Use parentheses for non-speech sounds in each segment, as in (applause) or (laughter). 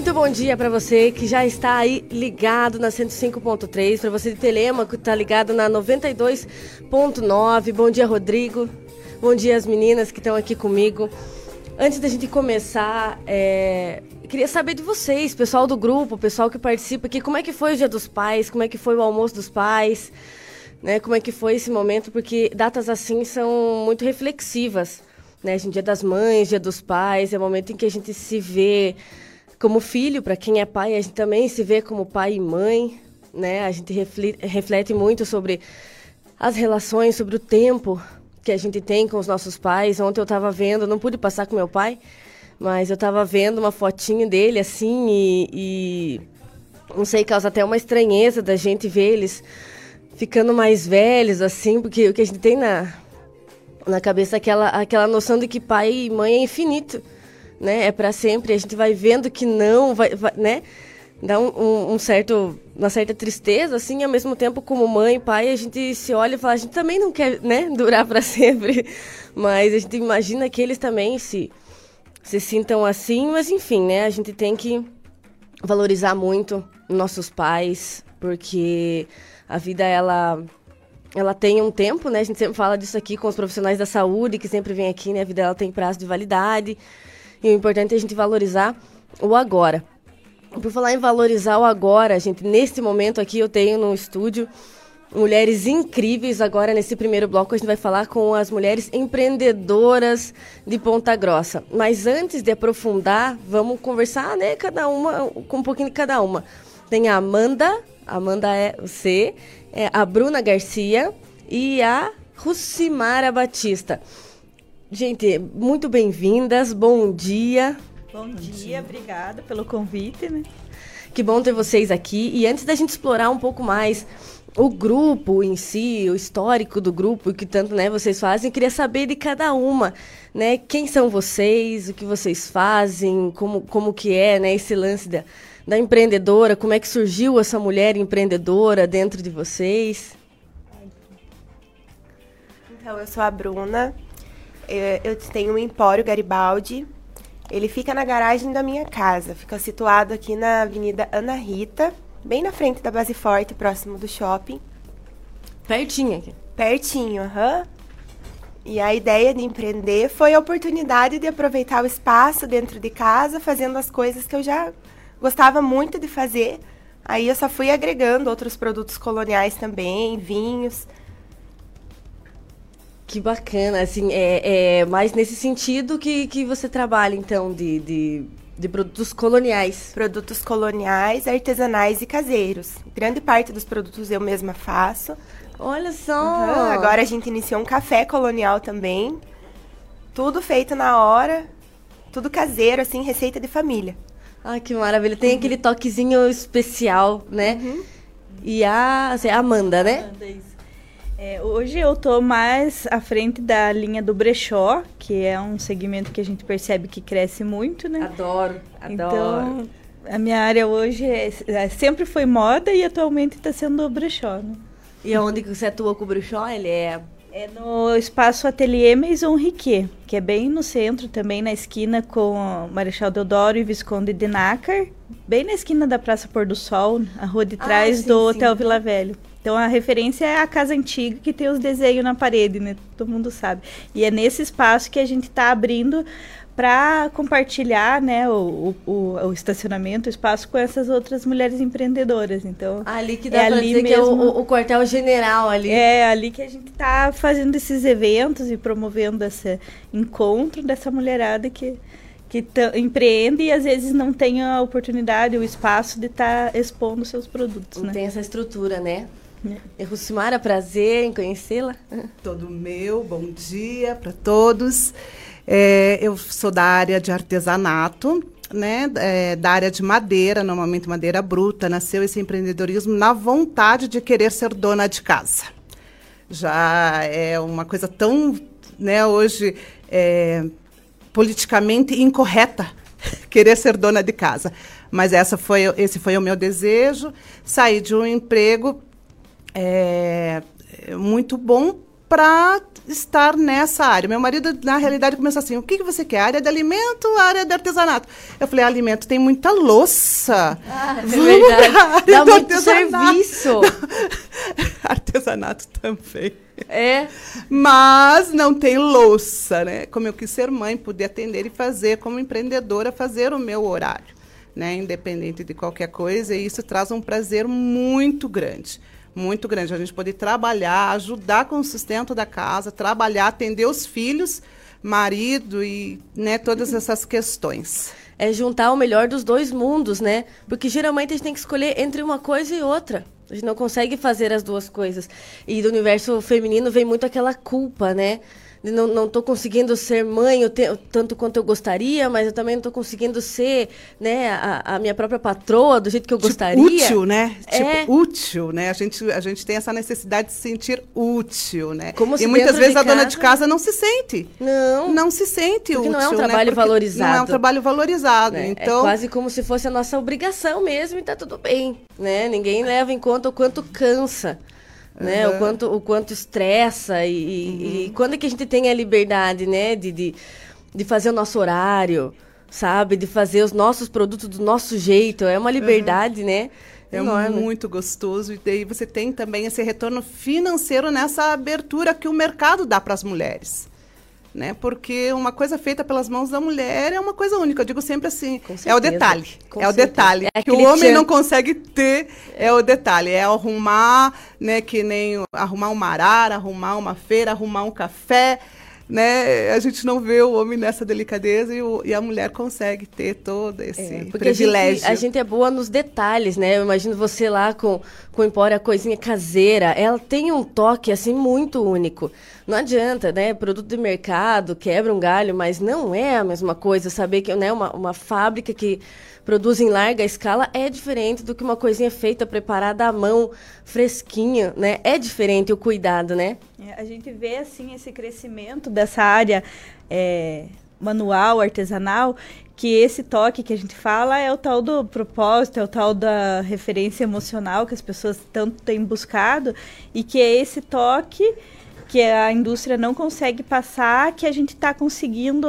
Muito bom dia para você que já está aí ligado na 105.3, para você de Telemaco que está ligado na 92.9. Bom dia, Rodrigo. Bom dia, as meninas que estão aqui comigo. Antes da gente começar, é, queria saber de vocês, pessoal do grupo, pessoal que participa aqui, como é que foi o Dia dos Pais, como é que foi o almoço dos pais, né? Como é que foi esse momento? Porque datas assim são muito reflexivas, né? Dia das Mães, Dia dos Pais, é o momento em que a gente se vê como filho, para quem é pai, a gente também se vê como pai e mãe, né? A gente reflete, muito sobre as relações, sobre o tempo que a gente tem com os nossos pais. Ontem eu estava vendo, não pude passar com meu pai, mas eu estava vendo uma fotinho dele assim e, e não sei, causa até uma estranheza da gente ver eles ficando mais velhos assim, porque o que a gente tem na na cabeça é aquela aquela noção de que pai e mãe é infinito né? É para sempre. A gente vai vendo que não, vai, vai né? Dá um, um, certo, uma certa tristeza, assim, ao mesmo tempo, como mãe e pai, a gente se olha e fala, a gente também não quer, né, (laughs) durar para sempre. Mas a gente imagina que eles também se, se sintam assim, mas enfim, né? A gente tem que valorizar muito nossos pais, porque a vida, ela ela tem um tempo, né? A gente sempre fala disso aqui com os profissionais da saúde, que sempre vem aqui, né? A vida ela tem prazo de validade. E o importante é a gente valorizar o agora. Por falar em valorizar o agora, gente, nesse momento aqui eu tenho no estúdio mulheres incríveis. Agora, nesse primeiro bloco, a gente vai falar com as mulheres empreendedoras de Ponta Grossa. Mas antes de aprofundar, vamos conversar, né, cada uma, com um pouquinho de cada uma. Tem a Amanda, Amanda é você, é a Bruna Garcia e a Rucimara Batista. Gente, muito bem-vindas, bom dia. Bom, bom dia, dia, obrigada pelo convite, né? Que bom ter vocês aqui. E antes da gente explorar um pouco mais o grupo em si, o histórico do grupo, que tanto né, vocês fazem, eu queria saber de cada uma, né? Quem são vocês, o que vocês fazem, como, como que é né, esse lance da, da empreendedora, como é que surgiu essa mulher empreendedora dentro de vocês? Então, eu sou a Bruna, eu tenho um empório Garibaldi. Ele fica na garagem da minha casa. Fica situado aqui na Avenida Ana Rita, bem na frente da Base Forte, próximo do shopping. Pertinho aqui. Pertinho, aham. Uhum. E a ideia de empreender foi a oportunidade de aproveitar o espaço dentro de casa, fazendo as coisas que eu já gostava muito de fazer. Aí eu só fui agregando outros produtos coloniais também, vinhos. Que bacana, assim, é, é mais nesse sentido que, que você trabalha, então, de, de, de produtos coloniais. Produtos coloniais, artesanais e caseiros. Grande parte dos produtos eu mesma faço. Olha só! Uhum. Agora a gente iniciou um café colonial também. Tudo feito na hora, tudo caseiro, assim, receita de família. Ah, que maravilha. Tem uhum. aquele toquezinho especial, né? Uhum. E a, assim, a Amanda, né? Amanda, isso. É, hoje eu estou mais à frente da linha do brechó, que é um segmento que a gente percebe que cresce muito, né? Adoro, adoro. Então, a minha área hoje é, é sempre foi moda e atualmente está sendo brechó, né? E onde você atua com o brechó? Ele é... É no espaço Atelier Maison Riquet, que é bem no centro também, na esquina com Marechal Deodoro e Visconde de Nácar, bem na esquina da Praça Pôr do Sol, a rua de ah, trás ah, sim, do sim. Hotel Vila Velho. Então a referência é a casa antiga que tem os desenhos na parede, né? Todo mundo sabe. E é nesse espaço que a gente está abrindo para compartilhar né, o, o, o, estacionamento, o espaço com essas outras mulheres empreendedoras. Então, ali que dá é ali dizer mesmo, que é o, o quartel general ali. É ali que a gente está fazendo esses eventos e promovendo esse encontro dessa mulherada que que empreende e às vezes não tem a oportunidade, o espaço de estar tá expondo seus produtos. Não né? tem essa estrutura, né? É. Rucimara, prazer em conhecê-la. Todo meu, bom dia para todos. É, eu sou da área de artesanato, né, é, da área de madeira, normalmente madeira bruta. Nasceu esse empreendedorismo na vontade de querer ser dona de casa. Já é uma coisa tão, né, hoje, é, politicamente incorreta (laughs) querer ser dona de casa. Mas essa foi, esse foi o meu desejo. Saí de um emprego é, muito bom para estar nessa área. Meu marido, na realidade, começou assim: o que, que você quer? Área de alimento área de artesanato? Eu falei: alimento tem muita louça. Ah, é verdade. Dá muito serviço. (laughs) artesanato também. É. Mas não tem louça, né? Como eu quis ser mãe, poder atender e fazer, como empreendedora, fazer o meu horário, né? Independente de qualquer coisa, e isso traz um prazer muito grande muito grande. A gente poder trabalhar, ajudar com o sustento da casa, trabalhar, atender os filhos, marido e né, todas essas questões. É juntar o melhor dos dois mundos, né? Porque geralmente a gente tem que escolher entre uma coisa e outra. A gente não consegue fazer as duas coisas. E do universo feminino vem muito aquela culpa, né? Não, não tô conseguindo ser mãe o te, tanto quanto eu gostaria, mas eu também não estou conseguindo ser né, a, a, minha própria patroa do jeito que eu tipo, gostaria. Útil, né? É. Tipo, útil, né? A gente, a gente tem essa necessidade de se sentir útil, né? Como e muitas vezes a casa... dona de casa não se sente. Não. Não se sente Porque útil. não é um né? trabalho Porque valorizado. Não é um trabalho valorizado. É, então... é quase como se fosse a nossa obrigação mesmo e tá tudo bem, né? Ninguém leva em conta o quanto cansa né? Uhum. O quanto o quanto estressa e, uhum. e, quando é que a gente tem a liberdade, né, de, de, de fazer o nosso horário, sabe, de fazer os nossos produtos do nosso jeito, é uma liberdade, uhum. né? É Enorme. muito gostoso. E daí você tem também esse retorno financeiro nessa abertura que o mercado dá para as mulheres né? Porque uma coisa feita pelas mãos da mulher é uma coisa única. Eu digo sempre assim, é o detalhe. Com é o detalhe. É que o homem não consegue ter é o detalhe. É arrumar, né? Que nem arrumar um marar, arrumar uma feira, arrumar um café né, a gente não vê o homem nessa delicadeza e, o, e a mulher consegue ter todo esse é, privilégio. A gente, a gente, é boa nos detalhes, né? Eu imagino você lá com, com Empória Coisinha Caseira. Ela tem um toque, assim, muito único. Não adianta, né? Produto de mercado, quebra um galho, mas não é a mesma coisa. Saber que né, uma, uma fábrica que produz em larga escala é diferente do que uma coisinha feita, preparada à mão, fresquinha, né? É diferente o cuidado, né? É, a gente vê, assim, esse crescimento dessa área é, manual, artesanal, que esse toque que a gente fala é o tal do propósito, é o tal da referência emocional que as pessoas tanto têm buscado e que é esse toque que a indústria não consegue passar, que a gente está conseguindo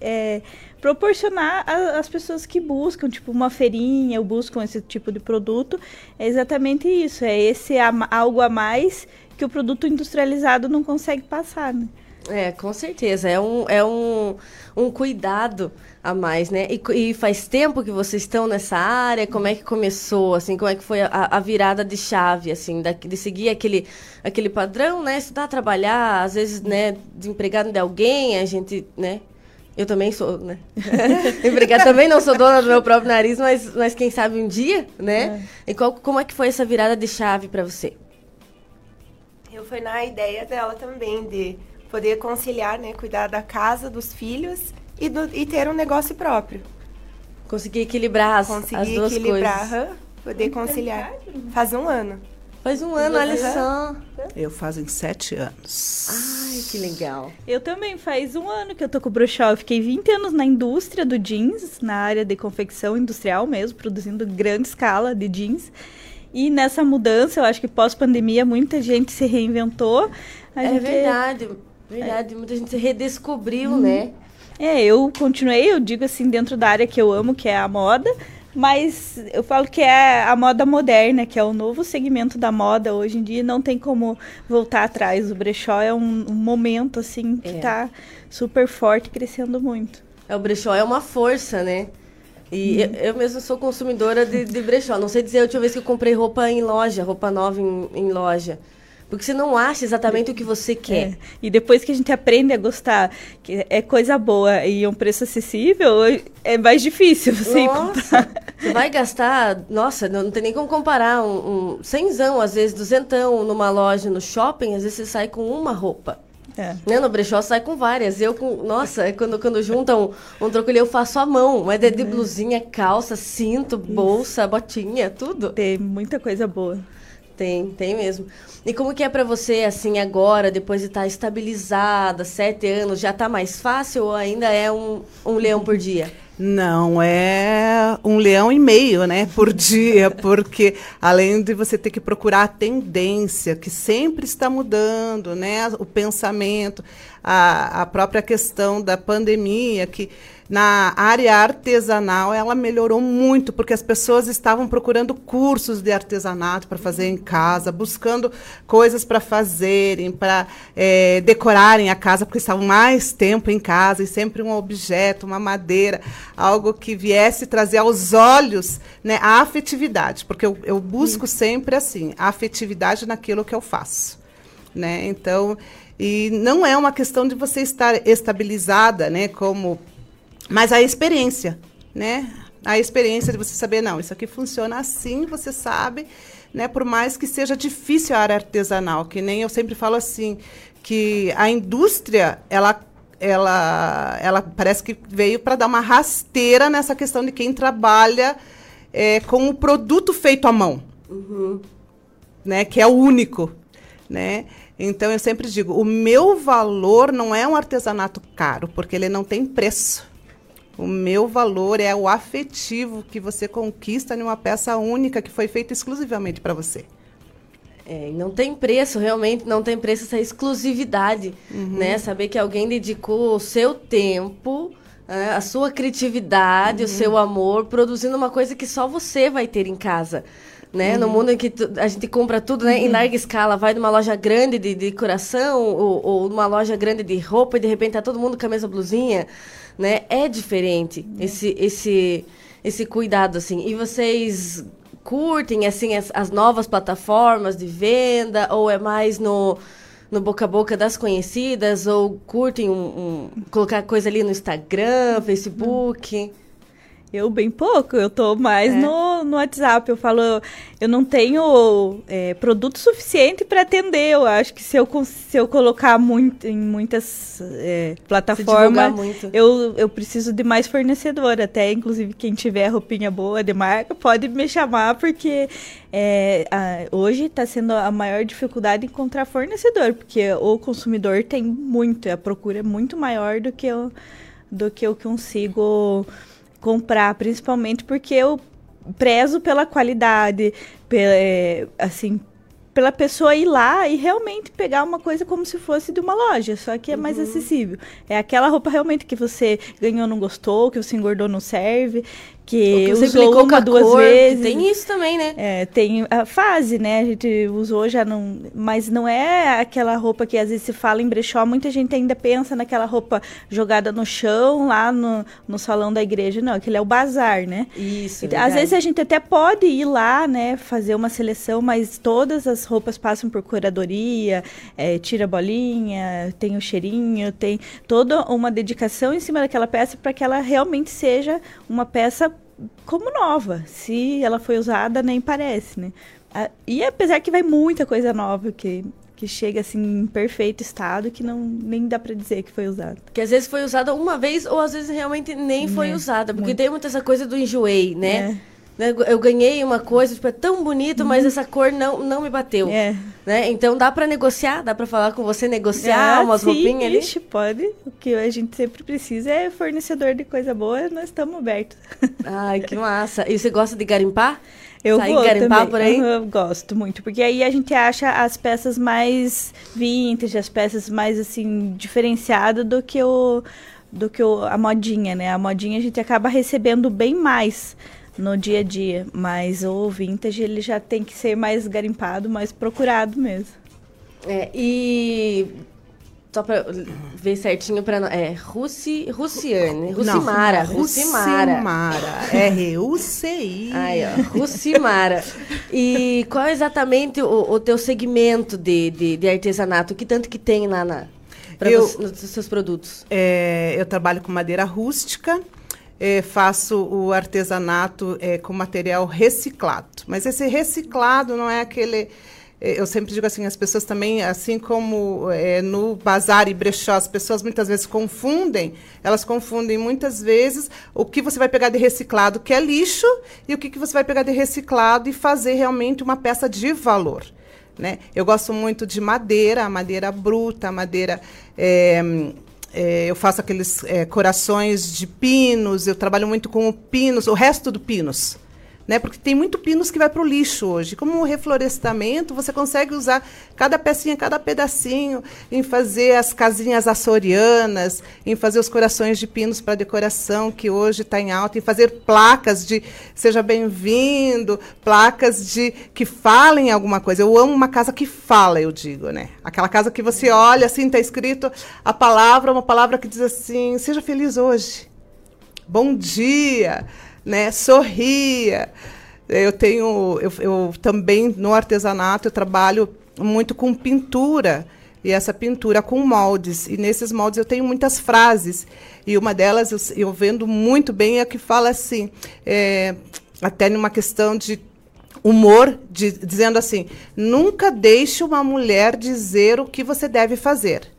é, proporcionar às pessoas que buscam, tipo, uma feirinha ou buscam esse tipo de produto, é exatamente isso. É esse algo a mais que o produto industrializado não consegue passar, né? É, com certeza. É um, é um, um cuidado a mais, né? E, e, faz tempo que vocês estão nessa área? Como é que começou, assim? Como é que foi a, a virada de chave, assim? Da, de seguir aquele, aquele padrão, né? Estudar, trabalhar, às vezes, né? Desempregado de alguém, a gente, né? Eu também sou, né? (laughs) Empregada também não sou dona do meu próprio nariz, mas, mas quem sabe um dia, né? É. E qual, como é que foi essa virada de chave para você? Eu fui na ideia dela também de poder conciliar, né? Cuidar da casa, dos filhos e, do, e ter um negócio próprio. Conseguir equilibrar as, Conseguir as duas equilibrar, coisas. poder conciliar. Faz um ano. Faz um ano, olha só. Eu fazem sete anos. Ai, que legal. Eu também, faz um ano que eu tô com o Bruxal. Eu fiquei 20 anos na indústria do jeans, na área de confecção industrial mesmo, produzindo grande escala de jeans. E nessa mudança, eu acho que pós-pandemia, muita gente se reinventou. A é gente... verdade, verdade. É. Muita gente se redescobriu, hum. né? É, eu continuei, eu digo assim, dentro da área que eu amo, que é a moda. Mas eu falo que é a moda moderna, que é o novo segmento da moda hoje em dia, não tem como voltar atrás. O brechó é um, um momento, assim, que está é. super forte, crescendo muito. É, o brechó é uma força, né? E hum. eu, eu mesmo sou consumidora de, de brechó. Não sei dizer a última vez que eu comprei roupa em loja, roupa nova em, em loja. Porque você não acha exatamente o que você quer. É. E depois que a gente aprende a gostar, que é coisa boa e um preço acessível, é mais difícil você nossa, comprar. Você vai gastar, nossa, não, não tem nem como comparar, um, um cenzão, às vezes duzentão numa loja, no shopping, às vezes você sai com uma roupa. É. Né? No brechó sai com várias. Eu com. Nossa, é quando, quando juntam um, um troco eu faço à mão. Mas é de blusinha, calça, cinto, bolsa, botinha, tudo. Tem muita coisa boa. Tem, tem mesmo. E como que é para você, assim, agora, depois de estar tá estabilizada, sete anos, já tá mais fácil ou ainda é um, um leão por dia? Não, é um leão e meio, né, por (laughs) dia, porque além de você ter que procurar a tendência, que sempre está mudando, né, o pensamento, a, a própria questão da pandemia, que na área artesanal ela melhorou muito, porque as pessoas estavam procurando cursos de artesanato para fazer em casa, buscando coisas para fazerem, para é, decorarem a casa, porque estavam mais tempo em casa e sempre um objeto, uma madeira, algo que viesse trazer aos olhos né, a afetividade, porque eu, eu busco sempre assim, a afetividade naquilo que eu faço. Né? Então, e não é uma questão de você estar estabilizada, né, como mas a experiência, né? A experiência de você saber, não, isso aqui funciona assim, você sabe, né? Por mais que seja difícil a área artesanal, que nem eu sempre falo assim, que a indústria, ela ela, ela parece que veio para dar uma rasteira nessa questão de quem trabalha é, com o produto feito à mão, uhum. né? Que é o único, né? Então eu sempre digo, o meu valor não é um artesanato caro, porque ele não tem preço. O meu valor é o afetivo que você conquista numa peça única que foi feita exclusivamente para você. É, não tem preço, realmente não tem preço essa exclusividade, uhum. né? Saber que alguém dedicou o seu tempo, né? a sua criatividade, uhum. o seu amor, produzindo uma coisa que só você vai ter em casa. Né? Uhum. No mundo em que a gente compra tudo né? em uhum. larga escala, vai numa loja grande de decoração ou, ou numa loja grande de roupa e de repente tá todo mundo com a mesma blusinha né? É diferente é. esse esse esse cuidado assim. E vocês curtem assim as, as, novas plataformas de venda ou é mais no no boca a boca das conhecidas ou curtem um, um colocar coisa ali no Instagram, Facebook? Eu bem pouco, eu tô mais é. no, no WhatsApp. Eu falo, eu não tenho é, produto suficiente para atender. Eu acho que se eu, se eu colocar muito, em muitas é, plataformas, eu, eu preciso de mais fornecedor. Até, inclusive, quem tiver roupinha boa de marca, pode me chamar, porque é, a, hoje está sendo a maior dificuldade encontrar fornecedor, porque o consumidor tem muito, a procura é muito maior do que eu, do que eu consigo comprar, principalmente porque eu prezo pela qualidade, pela, é, assim, pela pessoa ir lá e realmente pegar uma coisa como se fosse de uma loja, só que é mais uhum. acessível. É aquela roupa realmente que você ganhou não gostou, que você engordou não serve que usou uma, duas cor, vezes. Tem isso também, né? É, tem a fase, né? A gente usou já não... Mas não é aquela roupa que às vezes se fala em brechó, muita gente ainda pensa naquela roupa jogada no chão, lá no, no salão da igreja. Não, aquele é o bazar, né? Isso, então, Às vezes a gente até pode ir lá, né? Fazer uma seleção, mas todas as roupas passam por curadoria, é, tira bolinha, tem o cheirinho, tem toda uma dedicação em cima daquela peça para que ela realmente seja uma peça como nova. Se ela foi usada, nem parece, né? E apesar que vai muita coisa nova que, que chega assim em perfeito estado que não nem dá para dizer que foi usada. Que às vezes foi usada uma vez ou às vezes realmente nem foi é, usada, porque muito. tem muita essa coisa do enjoei, né? Né, eu ganhei uma coisa, tipo, é tão bonito, uhum. mas essa cor não, não me bateu. É. Né? Então dá para negociar, dá para falar com você, negociar ah, umas sim, roupinhas ali? Ixi, pode. O que a gente sempre precisa é fornecedor de coisa boa, nós estamos abertos. Ai, que massa. E você gosta de garimpar? Eu Sair vou garimpar também. por aí? Eu gosto muito, porque aí a gente acha as peças mais vintage, as peças mais, assim, diferenciadas do que o do que o, a modinha, né? A modinha a gente acaba recebendo bem mais no dia a dia, mas o vintage ele já tem que ser mais garimpado, mais procurado mesmo. É, e só para ver certinho para é Russi, Russiane, Russimara, Não, Russimara. Russimara, R U C I. Aí, ó, Russimara. e qual é exatamente o, o teu segmento de, de, de, artesanato? Que tanto que tem lá na para nos seus produtos? É, eu trabalho com madeira rústica é, faço o artesanato é, com material reciclado. Mas esse reciclado não é aquele. É, eu sempre digo assim, as pessoas também, assim como é, no bazar e brechó, as pessoas muitas vezes confundem, elas confundem muitas vezes o que você vai pegar de reciclado, que é lixo, e o que, que você vai pegar de reciclado e fazer realmente uma peça de valor. Né? Eu gosto muito de madeira, madeira bruta, madeira é, eu faço aqueles é, corações de pinos, eu trabalho muito com o pinos, o resto do pinos né? Porque tem muito pinos que vai para o lixo hoje. Como o reflorestamento, você consegue usar cada pecinha, cada pedacinho em fazer as casinhas açorianas, em fazer os corações de pinos para decoração, que hoje está em alta, em fazer placas de seja bem-vindo, placas de que falem alguma coisa. Eu amo uma casa que fala, eu digo, né? Aquela casa que você olha assim, está escrito a palavra, uma palavra que diz assim: seja feliz hoje. Bom dia né? Sorria. Eu tenho, eu, eu também no artesanato eu trabalho muito com pintura e essa pintura com moldes. E nesses moldes eu tenho muitas frases. E uma delas eu, eu vendo muito bem é que fala assim, é, até numa questão de humor, de, dizendo assim: nunca deixe uma mulher dizer o que você deve fazer.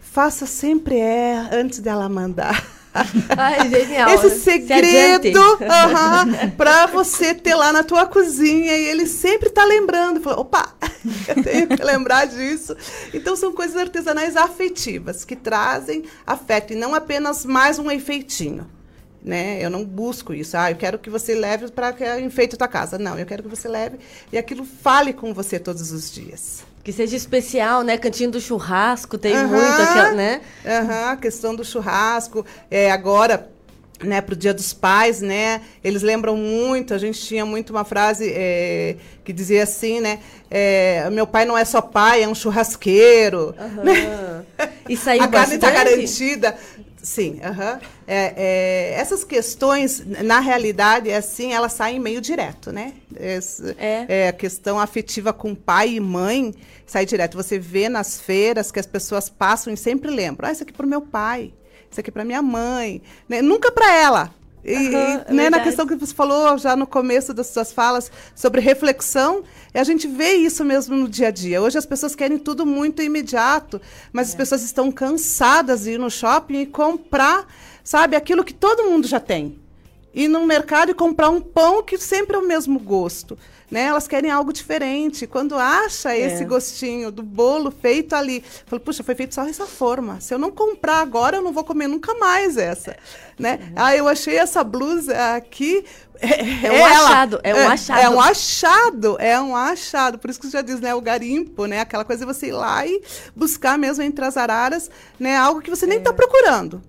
Faça sempre é antes dela mandar. (laughs) (laughs) Ai, genial. Esse segredo uh -huh, para você ter lá na tua cozinha e ele sempre tá lembrando. Fala, Opa, (laughs) eu tenho que lembrar disso. Então são coisas artesanais afetivas que trazem afeto e não apenas mais um efeitinho. Né? Eu não busco isso. Ah, eu quero que você leve para que enfeite a tua casa. Não, eu quero que você leve e aquilo fale com você todos os dias. Que seja especial, né? Cantinho do churrasco tem uhum, muito, aquela, né? Aham, uhum, questão do churrasco. É, agora, né, para o Dia dos Pais, né? Eles lembram muito. A gente tinha muito uma frase é, que dizia assim, né? É, meu pai não é só pai, é um churrasqueiro. Uhum. Né? E saiu A carne está garantida. Sim, uhum. é, é, essas questões, na realidade, é assim, elas saem meio direto, né? Esse, é. é. A questão afetiva com pai e mãe sai direto. Você vê nas feiras que as pessoas passam e sempre lembram: ah, isso aqui é para o meu pai, isso aqui é para minha mãe. Né? Nunca para ela. E, uhum, e né, na questão que você falou já no começo das suas falas sobre reflexão, a gente vê isso mesmo no dia a dia. Hoje as pessoas querem tudo muito imediato, mas é. as pessoas estão cansadas de ir no shopping e comprar, sabe, aquilo que todo mundo já tem. Ir no mercado e comprar um pão que sempre é o mesmo gosto né? Elas querem algo diferente. Quando acha é. esse gostinho do bolo feito ali, fala, puxa, foi feito só essa forma. Se eu não comprar agora, eu não vou comer nunca mais essa, é. né? Uhum. Ah, eu achei essa blusa aqui é, é, um ela, achado, é um é, achado. É um achado, é um achado. Por isso que você já diz, né? O garimpo, né? Aquela coisa de você ir lá e buscar mesmo entre as araras, né? Algo que você nem está é. procurando.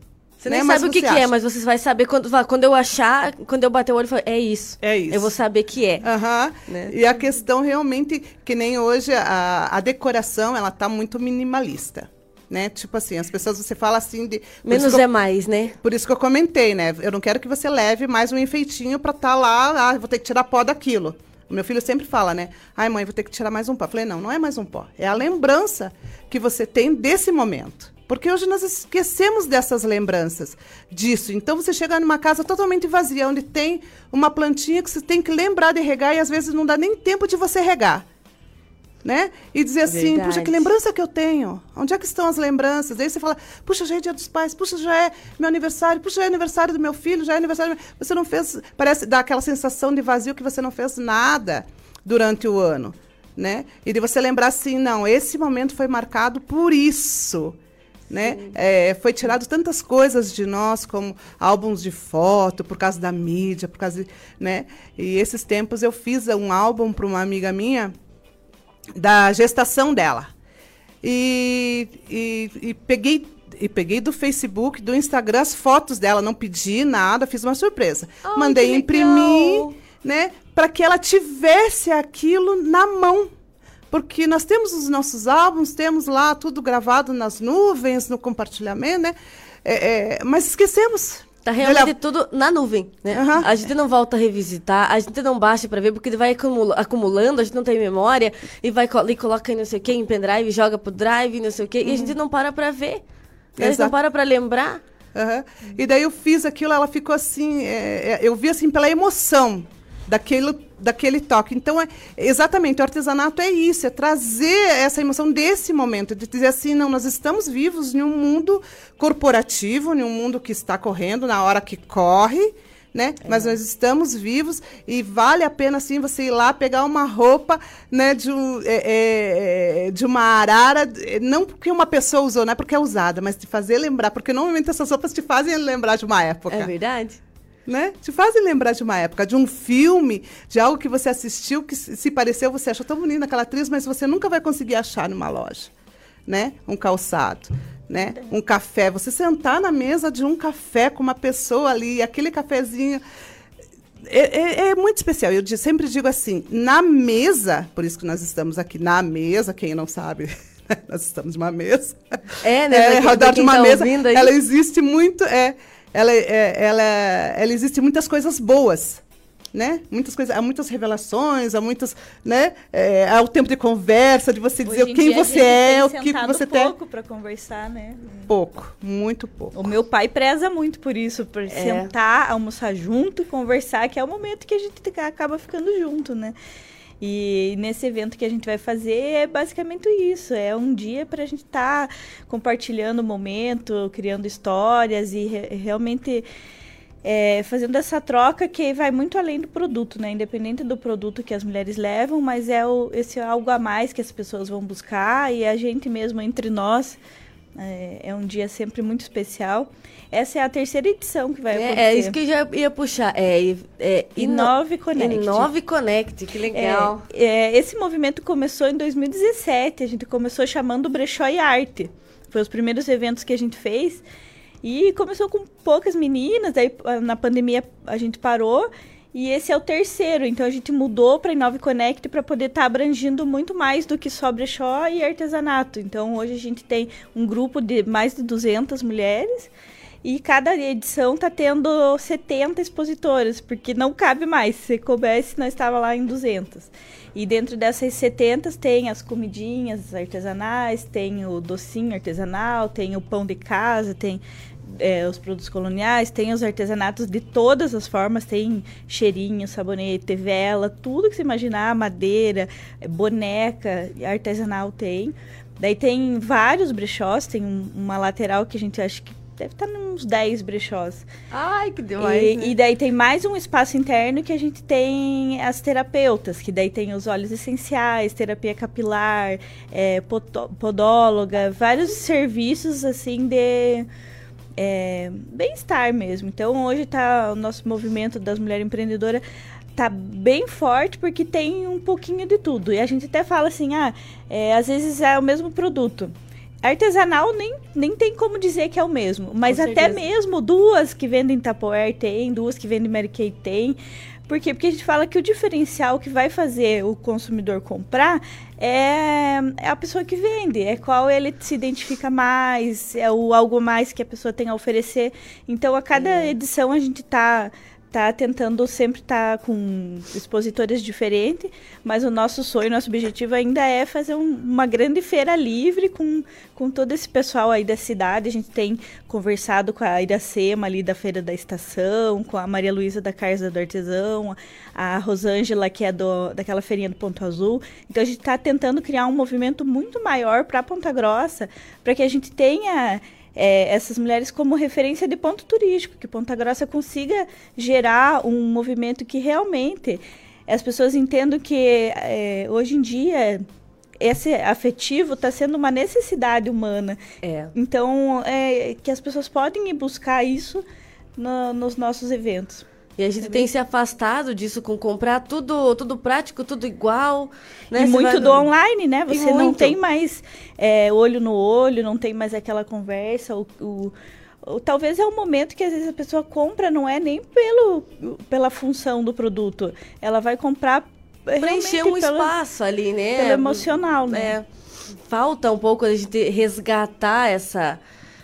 Você nem né? sabe o que, que é, mas você vai saber quando, quando eu achar, quando eu bater o olho, é isso. É isso. Eu vou saber que é. Uhum. Né? E a questão realmente, que nem hoje, a, a decoração, ela tá muito minimalista. Né? Tipo assim, as pessoas, você fala assim de... Menos eu, é mais, né? Por isso que eu comentei, né? Eu não quero que você leve mais um enfeitinho para estar tá lá, ah, vou ter que tirar pó daquilo. O meu filho sempre fala, né? Ai, mãe, vou ter que tirar mais um pó. Eu falei, não, não é mais um pó. É a lembrança que você tem desse momento. Porque hoje nós esquecemos dessas lembranças disso. Então você chega numa casa totalmente vazia, onde tem uma plantinha que você tem que lembrar de regar e às vezes não dá nem tempo de você regar. Né? E dizer assim, Verdade. puxa, que lembrança que eu tenho? Onde é que estão as lembranças? Aí você fala, puxa, já é dia dos pais, puxa, já é meu aniversário, puxa, já é aniversário do meu filho, já é aniversário. Você não fez. Parece dar aquela sensação de vazio que você não fez nada durante o ano. Né? E de você lembrar assim, não, esse momento foi marcado por isso né? É, foi tirado tantas coisas de nós, como álbuns de foto, por causa da mídia, por causa, de, né? E esses tempos eu fiz um álbum para uma amiga minha da gestação dela. E, e, e, peguei e peguei do Facebook, do Instagram as fotos dela, não pedi nada, fiz uma surpresa. Oh, Mandei imprimir, né, para que ela tivesse aquilo na mão porque nós temos os nossos álbuns, temos lá tudo gravado nas nuvens, no compartilhamento, né? É, é, mas esquecemos. Tá realmente tudo na nuvem, né? Uhum. A gente não volta a revisitar, a gente não baixa para ver, porque vai acumulando, a gente não tem memória, e vai e coloca não sei o que em pendrive, joga pro drive, não sei o que, uhum. e a gente uhum. não para para ver. A gente não para para lembrar. Uhum. E daí eu fiz aquilo, ela ficou assim, é, é eu vi assim pela emoção daquele, daquele toque. Então, é, exatamente, o artesanato é isso, é trazer essa emoção desse momento, de dizer assim, não, nós estamos vivos em um mundo corporativo, em um mundo que está correndo na hora que corre, né? É. Mas nós estamos vivos e vale a pena, assim, você ir lá pegar uma roupa, né, de, um, é, é, de uma arara, não porque uma pessoa usou, não é porque é usada, mas te fazer lembrar, porque normalmente essas roupas te fazem lembrar de uma época. É verdade. Né? Te fazem lembrar de uma época, de um filme, de algo que você assistiu, que se pareceu, você achou tão bonita aquela atriz, mas você nunca vai conseguir achar numa loja, né? Um calçado né? Um café, você sentar na mesa de um café com uma pessoa ali, aquele cafezinho é, é, é, muito especial. Eu sempre digo assim, na mesa, por isso que nós estamos aqui na mesa, quem não sabe, (laughs) nós estamos numa mesa. É, né? É, rodar de uma tá mesa, ela existe muito, é, ela, é, ela, ela existe muitas coisas boas né? Muitas coisas, há muitas revelações, há muitas, né? É, há o tempo de conversa, de você dizer quem você é, o que, você tem. pouco para conversar, né? Pouco, muito pouco. O meu pai preza muito por isso, por é. sentar, almoçar junto, conversar, que é o momento que a gente acaba ficando junto, né? E nesse evento que a gente vai fazer é basicamente isso. É um dia para a gente estar tá compartilhando o momento, criando histórias e re realmente é, fazendo essa troca que vai muito além do produto, né? Independente do produto que as mulheres levam, mas é o, esse algo a mais que as pessoas vão buscar e a gente mesmo entre nós. É, é um dia sempre muito especial. Essa é a terceira edição que vai é, acontecer. É isso que eu já ia puxar. É, é Inove Connect. Inove Connect, que legal. É, é, esse movimento começou em 2017. A gente começou chamando Brechó e Arte. Foi os primeiros eventos que a gente fez. E começou com poucas meninas, aí na pandemia a gente parou. E esse é o terceiro, então a gente mudou para Inove Connect para poder estar tá abrangindo muito mais do que só brechó e artesanato. Então hoje a gente tem um grupo de mais de 200 mulheres e cada edição está tendo 70 expositoras, porque não cabe mais. Se coubesse, nós estava lá em 200. E dentro dessas 70 tem as comidinhas artesanais, tem o docinho artesanal, tem o pão de casa, tem é, os produtos coloniais, tem os artesanatos de todas as formas, tem cheirinho, sabonete, vela, tudo que você imaginar, madeira, boneca, artesanal tem. Daí tem vários brechós, tem um, uma lateral que a gente acha que deve estar uns 10 brechós. Ai, que demais. E, né? e, daí tem mais um espaço interno que a gente tem as terapeutas, que daí tem os óleos essenciais, terapia capilar, é, podóloga, vários serviços assim de é, bem-estar mesmo. Então hoje tá o nosso movimento das mulheres empreendedoras tá bem forte porque tem um pouquinho de tudo. E a gente até fala assim, ah, é, às vezes é o mesmo produto. Artesanal nem, nem tem como dizer que é o mesmo. Mas até mesmo duas que vendem Tupperware tem, duas que vendem Mary Kay tem. Por quê? Porque a gente fala que o diferencial que vai fazer o consumidor comprar é, é a pessoa que vende, é qual ele se identifica mais, é o algo mais que a pessoa tem a oferecer. Então, a cada é. edição a gente está tá tentando sempre estar tá com expositores diferentes, mas o nosso sonho, nosso objetivo ainda é fazer um, uma grande feira livre com, com todo esse pessoal aí da cidade. A gente tem conversado com a Iracema ali da Feira da Estação, com a Maria Luísa da Casa do Artesão, a Rosângela, que é do, daquela feirinha do Ponto Azul. Então a gente está tentando criar um movimento muito maior para Ponta Grossa, para que a gente tenha é, essas mulheres como referência de ponto turístico, que Ponta Grossa consiga gerar um movimento que realmente as pessoas entendam que é, hoje em dia esse afetivo está sendo uma necessidade humana. É. Então, é, que as pessoas podem ir buscar isso no, nos nossos eventos. E a gente tem se afastado disso com comprar tudo, tudo prático, tudo igual. Né? E Você muito do online, né? Você não tem mais é, olho no olho, não tem mais aquela conversa. O, o, o, talvez é um momento que às vezes a pessoa compra, não é nem pelo, pela função do produto. Ela vai comprar preencher um pelo, espaço ali, né? Pelo emocional, né? É, falta um pouco a gente resgatar essa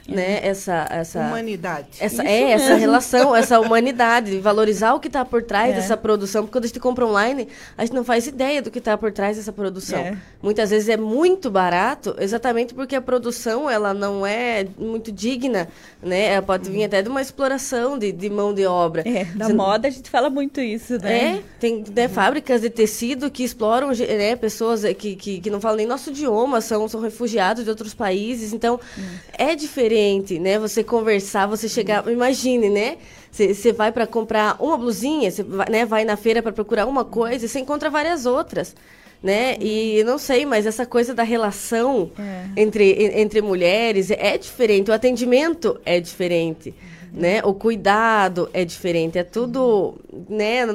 né? Essa, essa humanidade. Essa, é, essa relação, essa humanidade, valorizar o que está por trás é. dessa produção, porque quando a gente compra online, a gente não faz ideia do que está por trás dessa produção. É. Muitas vezes é muito barato, exatamente porque a produção ela não é muito digna, né? Ela pode vir até de uma exploração de, de mão de obra. É, na Você, moda a gente fala muito isso, né? É, tem né, fábricas de tecido que exploram né, pessoas que, que, que não falam nem nosso idioma, são, são refugiados de outros países, então é diferente diferente, né? Você conversar, você chegar, imagine, né? Você vai para comprar uma blusinha, você vai, né, vai na feira para procurar uma coisa e você encontra várias outras né? E não sei, mas essa coisa da relação é. entre, entre mulheres é diferente, o atendimento é diferente. Uhum. Né? O cuidado é diferente, é tudo, né,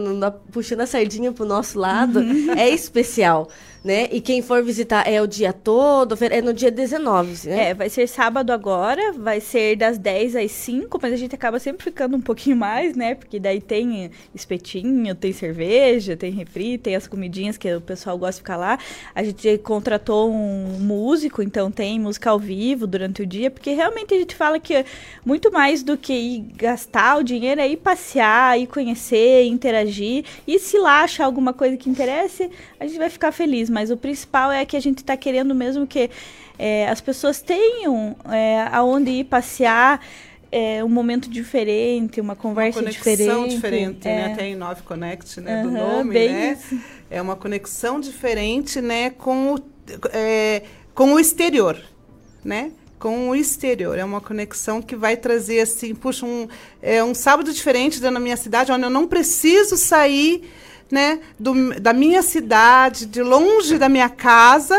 puxando a sardinha pro nosso lado, uhum. (laughs) é especial né? E quem for visitar é o dia todo, é no dia 19, né? É, vai ser sábado agora, vai ser das 10 às 5, mas a gente acaba sempre ficando um pouquinho mais, né? Porque daí tem espetinho, tem cerveja, tem refri, tem as comidinhas que o pessoal gosta de ficar lá. A gente contratou um músico, então tem música ao vivo durante o dia, porque realmente a gente fala que muito mais do que ir gastar o dinheiro é ir passear, ir conhecer, interagir. E se lá achar alguma coisa que interesse, a gente vai ficar feliz mas o principal é que a gente está querendo mesmo que é, as pessoas tenham é, aonde ir passear, é, um momento diferente, uma conversa uma conexão diferente. diferente, né? É. Até Inove Connect, né? Uhum, do nome, né? Isso. É uma conexão diferente, né? Com o, é, com o exterior, né? Com o exterior. É uma conexão que vai trazer, assim, puxa, um, é, um sábado diferente na minha cidade, onde eu não preciso sair né, do, da minha cidade, de longe da minha casa,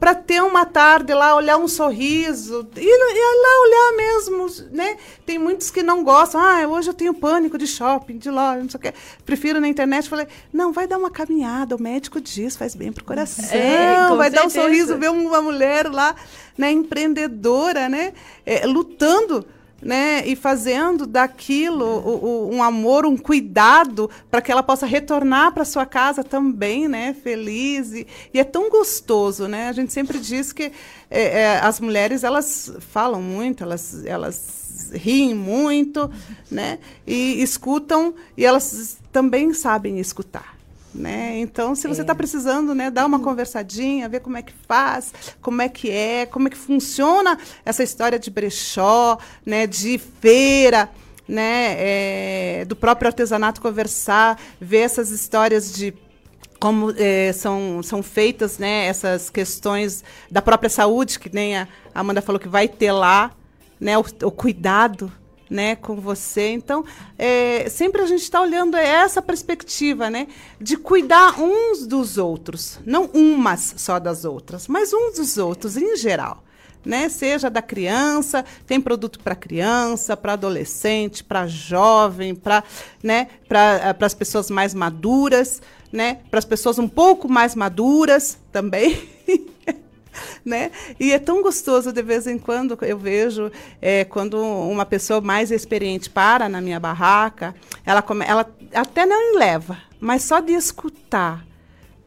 para ter uma tarde lá, olhar um sorriso e, lá olhar mesmo, né? Tem muitos que não gostam. Ah, hoje eu tenho pânico de shopping, de loja, não sei o quê. Prefiro na internet. Falei, não, vai dar uma caminhada. O médico diz, faz bem pro coração. É, vai certeza. dar um sorriso, ver uma mulher lá, né, empreendedora, né, é, lutando né, e fazendo daquilo o, o, um amor, um cuidado para que ela possa retornar para sua casa também, né, feliz e, e, é tão gostoso, né? A gente sempre diz que é, é, as mulheres elas falam muito, elas elas riem muito, né, e escutam e elas também sabem escutar. Né? Então, se você está é. precisando, né, dar uma uhum. conversadinha, ver como é que faz, como é que é, como é que funciona essa história de brechó, né, de feira, né, é, do próprio artesanato conversar, ver essas histórias de como é, são, são feitas né, essas questões da própria saúde, que nem a Amanda falou que vai ter lá, né, o, o cuidado né, com você. Então, é, sempre a gente está olhando essa perspectiva, né, de cuidar uns dos outros, não umas só das outras, mas uns dos outros em geral. Né, seja da criança, tem produto para criança, para adolescente, para jovem, para né, para as pessoas mais maduras, né, para as pessoas um pouco mais maduras também. (laughs) (laughs) né? E é tão gostoso de vez em quando eu vejo é, quando uma pessoa mais experiente para na minha barraca, ela, come, ela até não leva, mas só de escutar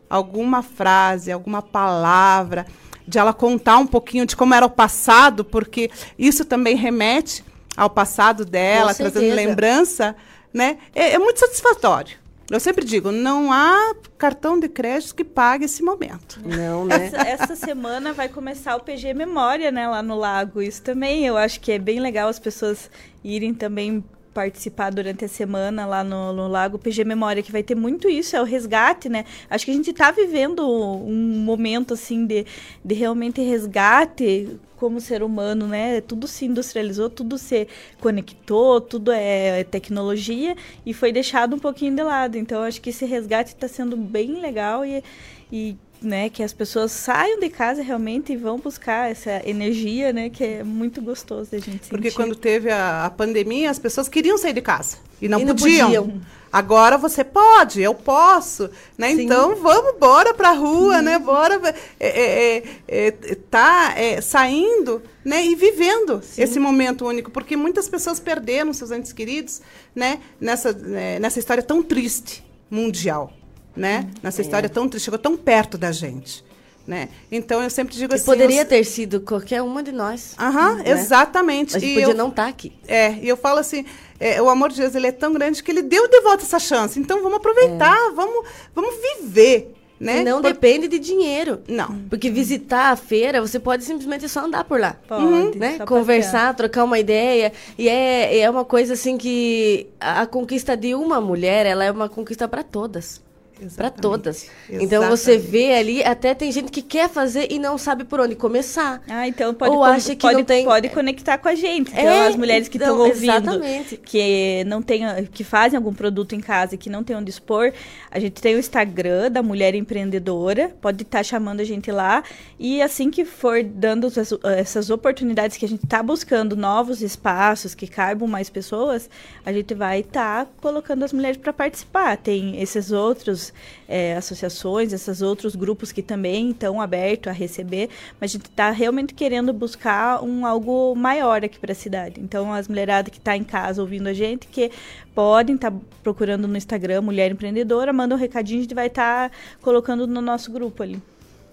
alguma frase, alguma palavra, de ela contar um pouquinho de como era o passado, porque isso também remete ao passado dela, trazendo lembrança, né? É, é muito satisfatório. Eu sempre digo, não há cartão de crédito que pague esse momento. Não, né? Essa, essa, semana vai começar o PG Memória, né, lá no Lago. Isso também eu acho que é bem legal as pessoas irem também participar durante a semana lá no, no, Lago PG Memória, que vai ter muito isso, é o resgate, né? Acho que a gente está vivendo um momento, assim, de, de realmente resgate como ser humano, né? Tudo se industrializou, tudo se conectou, tudo é, é tecnologia e foi deixado um pouquinho de lado. Então, acho que esse resgate está sendo bem legal e, e né, que as pessoas saiam de casa realmente e vão buscar essa energia, né, que é muito gostoso a gente sentir. Porque quando teve a, a pandemia, as pessoas queriam sair de casa e não, e não podiam. podiam. Agora você pode, eu posso, né? Sim. Então vamos bora para a rua, né? Bora é, é, é, é tá é, saindo, né? E vivendo Sim. esse momento único, porque muitas pessoas perderam seus entes queridos, né? Nessa é, nessa história tão triste mundial né? Hum, Nessa é. história tão chegou tão perto da gente. Né? Então eu sempre digo assim. Poderia eu... ter sido qualquer uma de nós. Aham, né? exatamente. A gente e podia eu... não estar tá aqui. É, e eu falo assim, é, o amor de Deus ele é tão grande que ele deu de volta essa chance. Então vamos aproveitar, é. vamos, vamos viver. Né? não por... depende de dinheiro. Não. Porque visitar a feira, você pode simplesmente só andar por lá. Pode. Uhum. Né? Conversar, trocar uma ideia. E é, é uma coisa assim que a conquista de uma mulher, ela é uma conquista para todas. Para Exatamente. todas. Então você Exatamente. vê ali, até tem gente que quer fazer e não sabe por onde começar. Ah, então pode, Ou acha que pode, não tem- pode conectar com a gente. Então, É, as mulheres que estão ouvindo, exatamente. que não tem, que fazem algum produto em casa e que não tem onde expor, a gente tem o Instagram da Mulher Empreendedora, pode estar chamando a gente lá. E assim que for dando essas, essas oportunidades que a gente está buscando novos espaços que caibam mais pessoas, a gente vai estar colocando as mulheres para participar. Tem esses outros é, associações, esses outros grupos que também estão abertos a receber, mas a gente está realmente querendo buscar um algo maior aqui para a cidade. Então, as mulheradas que estão em casa ouvindo a gente, que podem estar procurando no Instagram Mulher Empreendedora, manda um recadinho, a gente vai estar colocando no nosso grupo ali.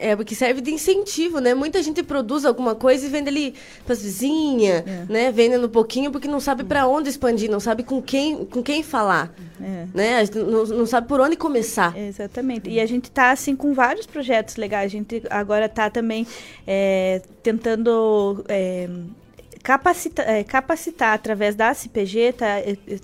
É, porque serve de incentivo, né? Muita gente produz alguma coisa e vende ali pras vizinhas, É. né? Vendendo um pouquinho porque não sabe para onde expandir, não sabe com quem, com quem falar, É. né? A gente Não, não sabe por onde começar. Exatamente. E a gente está assim com vários projetos legais. A gente agora está também é, tentando é, capacita, é, capacitar através da CPG, está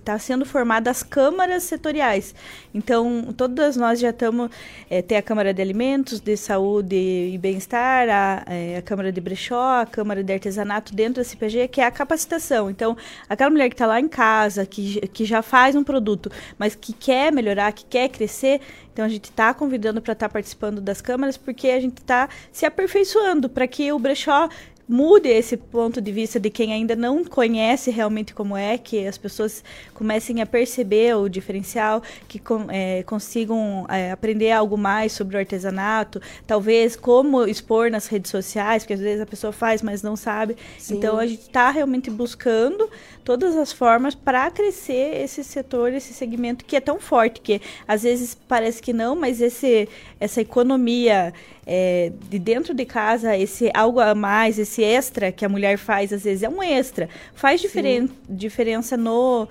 tá sendo formadas as câmaras setoriais. Então, todas nós já estamos, é, tem a Câmara de Alimentos, de Saúde e Bem-Estar, a, é, a Câmara de Brechó, a Câmara de Artesanato dentro da CPG, que é a capacitação. Então, aquela mulher que está lá em casa, que, que já faz um produto, mas que quer melhorar, que quer crescer, então a gente está convidando para estar participando das câmaras, porque a gente está se aperfeiçoando para que o brechó mude esse ponto de vista de quem ainda não conhece realmente como é, que as pessoas comecem a perceber o diferencial, que é, consigam é, aprender algo mais sobre o artesanato, talvez como expor nas redes sociais, porque às vezes a pessoa faz, mas não sabe. Sim. Então a gente está realmente buscando todas as formas para crescer esse setor, esse segmento que é tão forte, que às vezes parece que não, mas esse, essa economia é, de dentro de casa, esse algo a mais, esse extra que a mulher faz, às vezes é um extra, faz diferen diferença no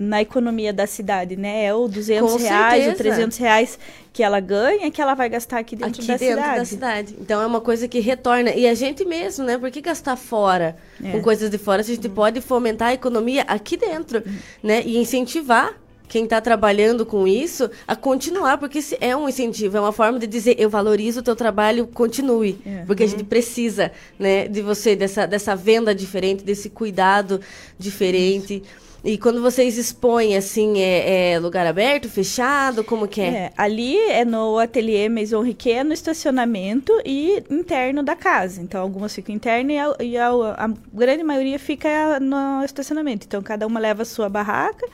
na economia da cidade, né? É o 200 Com reais, certeza. ou 300 reais que ela ganha, que ela vai gastar aqui dentro, aqui da, dentro cidade. da cidade. Então é uma coisa que retorna. E a gente mesmo, né? Por que gastar fora É. com coisas de fora se a gente pode fomentar a economia aqui dentro, né? E incentivar quem está trabalhando com isso a continuar, porque é um incentivo, é uma forma de dizer eu valorizo o teu trabalho, continue, É. porque a gente precisa, né, de você dessa dessa venda diferente, desse cuidado diferente. E quando vocês expõem assim, é, é lugar aberto, fechado, como que é? É, ali é no ateliê Maison Riquet, no estacionamento e interno da casa. Então, algumas ficam interno e, a, e a- a grande maioria fica no estacionamento. Então, cada uma leva a sua barraca.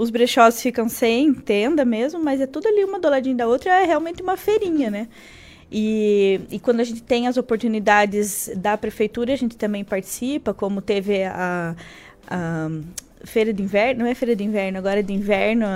Os brechós ficam sem tenda mesmo, mas é tudo ali uma do ladinho da outra. É realmente uma feirinha, né? E, e quando a gente tem as oportunidades da prefeitura, a gente também participa, como teve a, a feira de inverno, não é feira de inverno, agora é de inverno,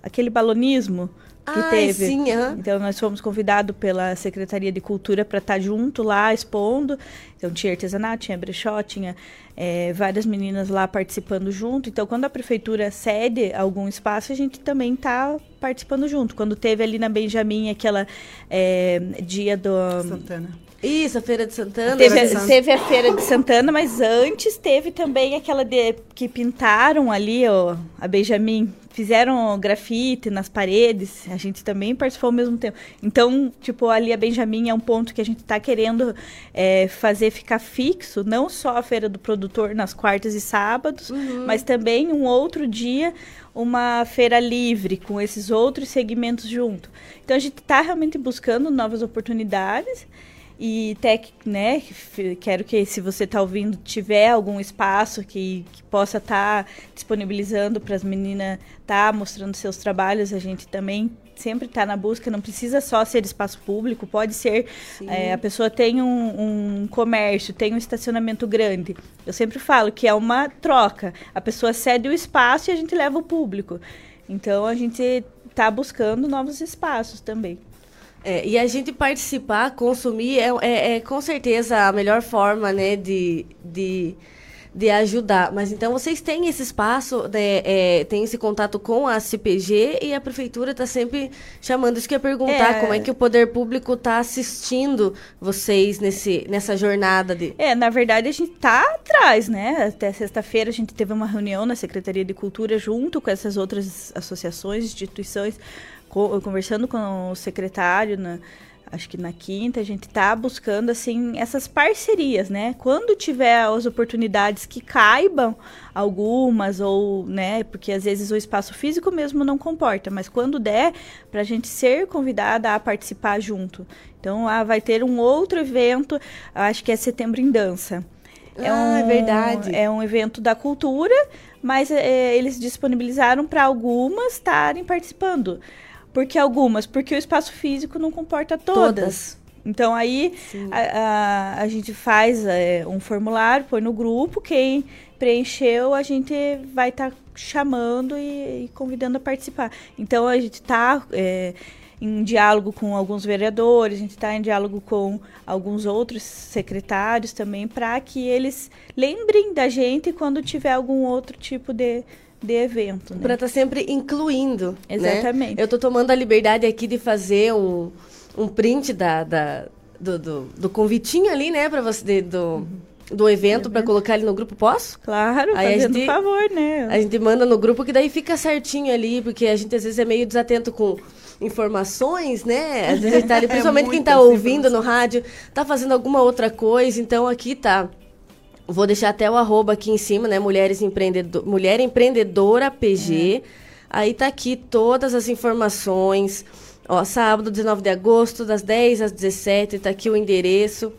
aquele balonismo que Ai, teve. sim, aham. Então nós fomos convidados pela Secretaria de Cultura para estar junto lá expondo. Então tinha artesanato, tinha brechó, tinha eh, várias meninas lá participando junto. Então quando a prefeitura cede algum espaço, a gente também está participando junto. Quando teve ali na Benjamin aquela eh, dia do Santana. Isso, a Feira de Santana. Teve, né? a, teve a feira de Santana, mas antes teve também aquela de que pintaram ali, ó, a Benjamin, fizeram grafite nas paredes. A gente também participou ao mesmo tempo. Então, tipo, ali a Benjamin é um ponto que a gente está querendo é, fazer ficar fixo, não só a feira do produtor nas quartas e sábados, mas também um outro dia uma feira livre com esses outros segmentos junto. Então a gente está realmente buscando novas oportunidades. E tec, né, quero que se você está ouvindo tiver algum espaço que, que possa estar disponibilizando para as meninas estar mostrando seus trabalhos, a gente também sempre está na busca, não precisa só ser espaço público, pode ser é, a pessoa tem um, um comércio, tem um estacionamento grande. Eu sempre falo que é uma troca. A pessoa cede o espaço e a gente leva o público. Então a gente está buscando novos espaços também. É, e a gente participar, consumir, é, é, é com certeza a melhor forma, né, de, de de ajudar. Mas então vocês têm esse espaço, né, é, têm esse contato com a CPG e a prefeitura está sempre chamando. Isso que eu ia perguntar, É. como é que o poder público está assistindo vocês nesse, nessa jornada de. É, na verdade a gente tá atrás, né? Até sexta-feira a gente teve uma reunião na Secretaria de Cultura junto com essas outras associações, instituições, conversando com o secretário na acho que na quinta a gente tá buscando assim essas parcerias, né? Quando tiver as oportunidades que caibam algumas ou, né, porque às vezes o espaço físico mesmo não comporta, mas quando der para a gente ser convidada a participar junto. Então, ah, vai ter um outro evento, acho que é Setembro em Dança. Ah, é verdade. É um evento da cultura, mas é, eles disponibilizaram para algumas estarem participando. Por que algumas? Porque o espaço físico não comporta todas. Todas. Então aí a, a, a gente faz é, um formulário, põe no grupo, quem preencheu a gente vai estar chamando e, e convidando a participar. Então a gente está em diálogo com alguns vereadores, a gente está em diálogo com alguns outros secretários também, para que eles lembrem da gente quando tiver algum outro tipo de, de evento. Né? Para estar sempre incluindo. né? Exatamente. Eu tô tomando a liberdade aqui de fazer um, um print da, da- do, do, do convitinho ali, né, para você, de- do, do evento, para colocar ali no grupo. Posso? Claro, Aí fazendo gente- favor, né? A gente manda no grupo que daí fica certinho ali, porque a gente às vezes é meio desatento com informações, né? Às vezes tá ali, (laughs) principalmente quem tá muitas ouvindo no rádio, tá fazendo alguma outra coisa, então aqui tá. Vou deixar até o arroba aqui em cima, né? Mulheres Empreendedor, Mulher Empreendedora PG. Aí tá aqui todas as informações. Ó, sábado, 19 de agosto, das 10 às 17, tá aqui o endereço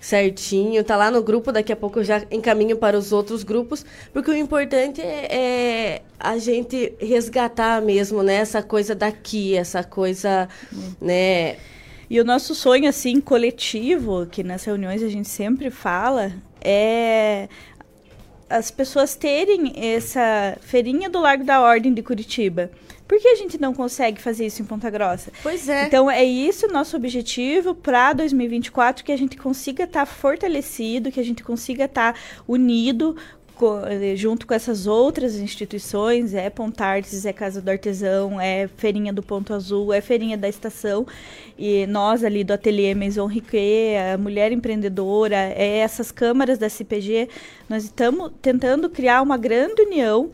certinho, tá lá no grupo, daqui a pouco eu já encaminho para os outros grupos, porque o importante é, é a gente resgatar mesmo, né, essa coisa daqui, essa coisa, né, E o nosso sonho, assim, coletivo, que nas reuniões a gente sempre fala, é as pessoas terem essa feirinha do Largo da Ordem de Curitiba. Por que a gente não consegue fazer isso em Ponta Grossa? pois é. Então é isso o nosso objetivo para 2024, que a gente consiga estar fortalecido, que a gente consiga estar unido co- eh, junto com essas outras instituições, é Pontartes, é Casa do Artesão, é Feirinha do Ponto Azul, é Feirinha da Estação, e nós ali do Ateliê Maison Riquet, a Mulher Empreendedora, é essas câmaras da CPG, nós estamos tentando criar uma grande união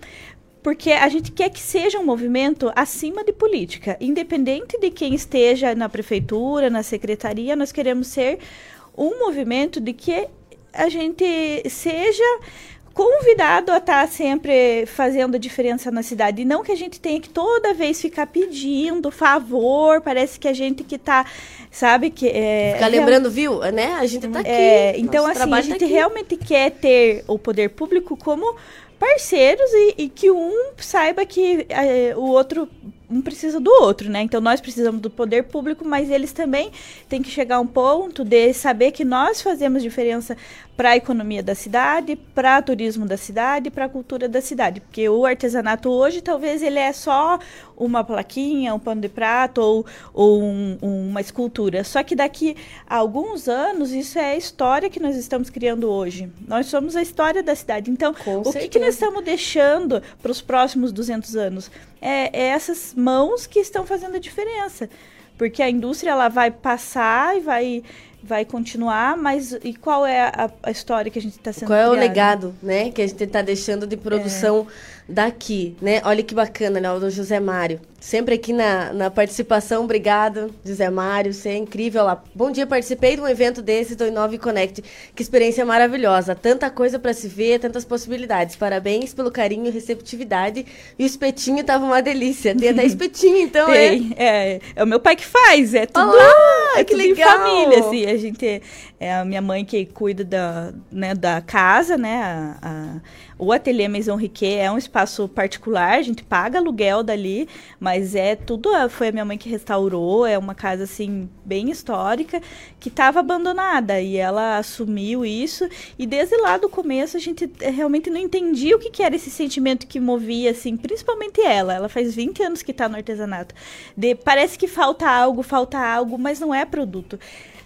porque a gente quer que seja um movimento acima de política. Independente de quem esteja na prefeitura, na secretaria, nós queremos ser um movimento de que a gente seja convidado a estar sempre fazendo a diferença na cidade. E não que a gente tenha que toda vez ficar pedindo favor, parece que a gente que está, sabe, que... É, Ficar lembrando, viu, né, a gente tá aqui. é, então, assim, a tá gente aqui. realmente quer ter o poder público como parceiros e, e que um saiba que eh, o outro um precisa do outro, né? Então nós precisamos do poder público, mas eles também têm que chegar a um ponto de saber que nós fazemos diferença para a economia da cidade, para o turismo da cidade, para a cultura da cidade, porque o artesanato hoje talvez ele é só uma plaquinha, um pano de prato ou, ou um- uma escultura. Só que daqui a alguns anos isso é a história que nós estamos criando hoje. Nós somos a história da cidade. Então, Com o que, que nós estamos deixando para os próximos 200 anos? É, é essas mãos que estão fazendo a diferença. Porque a indústria ela vai passar e vai, vai continuar, mas e qual é a, a história que a gente está sendo Qual é o legado, né, que a gente tá deixando de produção daqui, né? Olha que bacana, né, o do José Mário. Sempre aqui na, na participação, obrigado, José Mário, você é incrível lá. Bom dia, participei de um evento desse do Inove Connect. Que experiência maravilhosa, tanta coisa para se ver, tantas possibilidades. Parabéns pelo carinho e receptividade. E o espetinho tava uma delícia. Tem até (laughs) espetinho, então, é. Tem, é, é o meu pai que faz, é tudo, Olá, é que tudo legal! família, assim, a gente, é a minha mãe que cuida da, né, da casa, né, a, a- o Ateliê Maison Riquet é um espaço particular, a gente paga aluguel dali, mas é tudo, a- foi a minha mãe que restaurou, é uma casa, assim, bem histórica, que estava abandonada, e ela assumiu isso, e desde lá do começo a gente eh, realmente não entendia o que, que era esse sentimento que movia, assim, principalmente ela. Ela faz 20 anos que está no artesanato. De, parece que falta algo, falta algo, mas não é produto.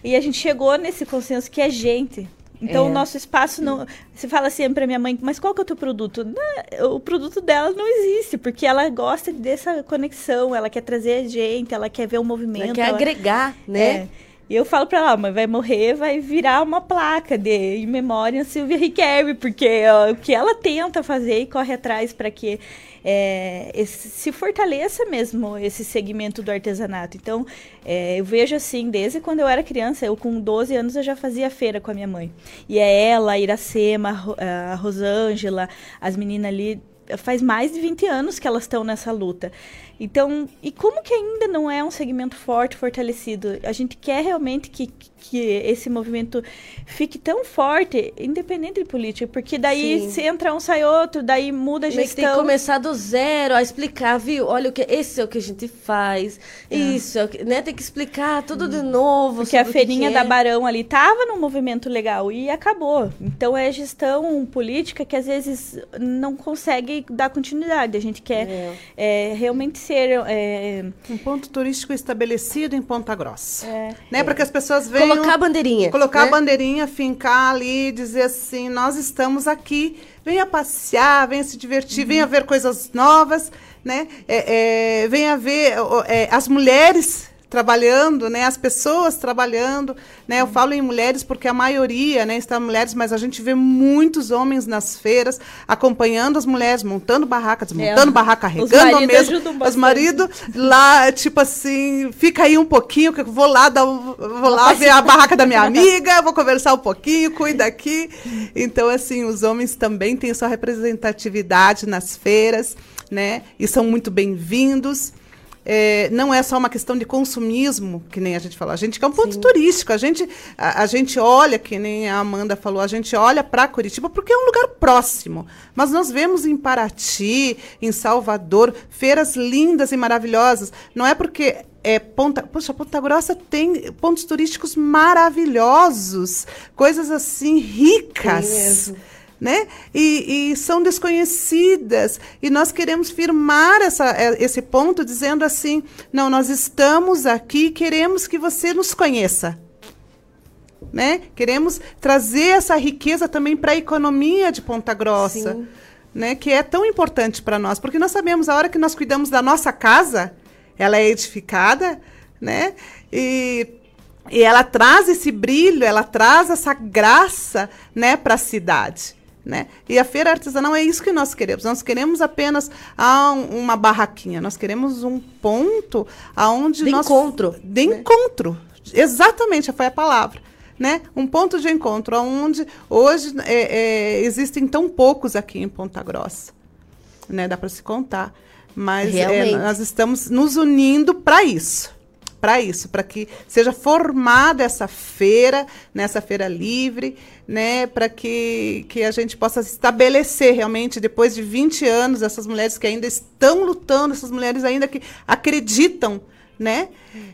E a gente chegou nesse consenso que é gente. Então, É. o nosso espaço não. Você fala assim pra minha mãe, mas qual que é o teu produto? Não, o produto dela não existe, porque ela gosta dessa conexão, ela quer trazer gente, ela quer ver o movimento. Ela quer ela- agregar, né? É. E eu falo pra ela, "Ó, mas vai morrer, vai virar uma placa de em memória Silvia Riquelme, porque ó, o que ela tenta fazer e corre atrás para que é, esse- se fortaleça mesmo esse segmento do artesanato. Então, é, eu vejo assim, desde quando eu era criança, eu com 12 anos eu já fazia feira com a minha mãe. E é ela, a Iracema, a Rosângela, as meninas ali, faz mais de 20 anos que elas estão nessa luta. Então, e como que ainda não é um segmento forte, fortalecido? A gente quer realmente que, que esse movimento fique tão forte, independente de política, porque daí Sim. se entra um, sai outro, daí muda a Meio que tem que gestão. começar do zero, a explicar, viu? Olha o que esse é o que a gente faz. Isso, é o que, né? Tem que explicar tudo de novo. Porque a feirinha que da é. Barão ali tava num movimento legal e acabou. Então é gestão política que às vezes não consegue dar continuidade. A gente quer É. é, realmente ser. é, Um ponto turístico estabelecido em Ponta Grossa. é, Né? Para que as pessoas venham... Colocar a bandeirinha. Colocar né? a bandeirinha, fincar ali, dizer assim, nós estamos aqui, venha passear, venha se divertir, venha ver coisas novas, né? É, é, venha ver é, as mulheres trabalhando, né? As pessoas trabalhando, né? Eu falo em mulheres porque a maioria, né, está mulheres, mas a gente vê muitos homens nas feiras acompanhando as mulheres, montando barraca, desmontando É, barraca, carregando a mesa. Os maridos lá, tipo assim, fica aí um pouquinho que eu vou lá dar, vou lá ver a barraca da minha amiga, vou conversar um pouquinho, cuida aqui. Então, assim, os homens também têm sua representatividade nas feiras, né? E são muito bem-vindos. É, não é só uma questão de consumismo, que nem a gente falou. A gente quer um ponto turístico. A gente, a, a gente olha, que nem a Amanda falou, a gente olha para Curitiba porque é um lugar próximo. Mas nós vemos em Paraty, em Salvador, feiras lindas e maravilhosas. Não é porque é Ponta, poxa, Ponta Grossa tem pontos turísticos maravilhosos, coisas assim ricas Tem mesmo. Né? E, e são desconhecidas. E nós queremos firmar essa, eh, esse ponto dizendo assim: não, nós estamos aqui, queremos que você nos conheça. Né? Queremos trazer essa riqueza também para a economia de Ponta Grossa, Sim. né? que é tão importante para nós, porque nós sabemos a hora que nós cuidamos da nossa casa, ela é edificada, né? E e ela traz esse brilho, ela traz essa graça, né, para a cidade. Né? E a feira artesanal é isso que nós queremos. Nós queremos apenas ah, um- uma barraquinha. Nós queremos um ponto aonde De nós encontro, de né? encontro. Exatamente, foi a palavra. Né? Um ponto de encontro onde hoje é, é, existem tão poucos aqui em Ponta Grossa. Né? Dá para se contar. Mas é, nós estamos nos unindo para isso para isso, para que seja formada essa feira, nessa feira livre, né, para que, que a gente possa estabelecer realmente, depois de 20 anos, essas mulheres que ainda estão lutando, essas mulheres ainda que acreditam, né,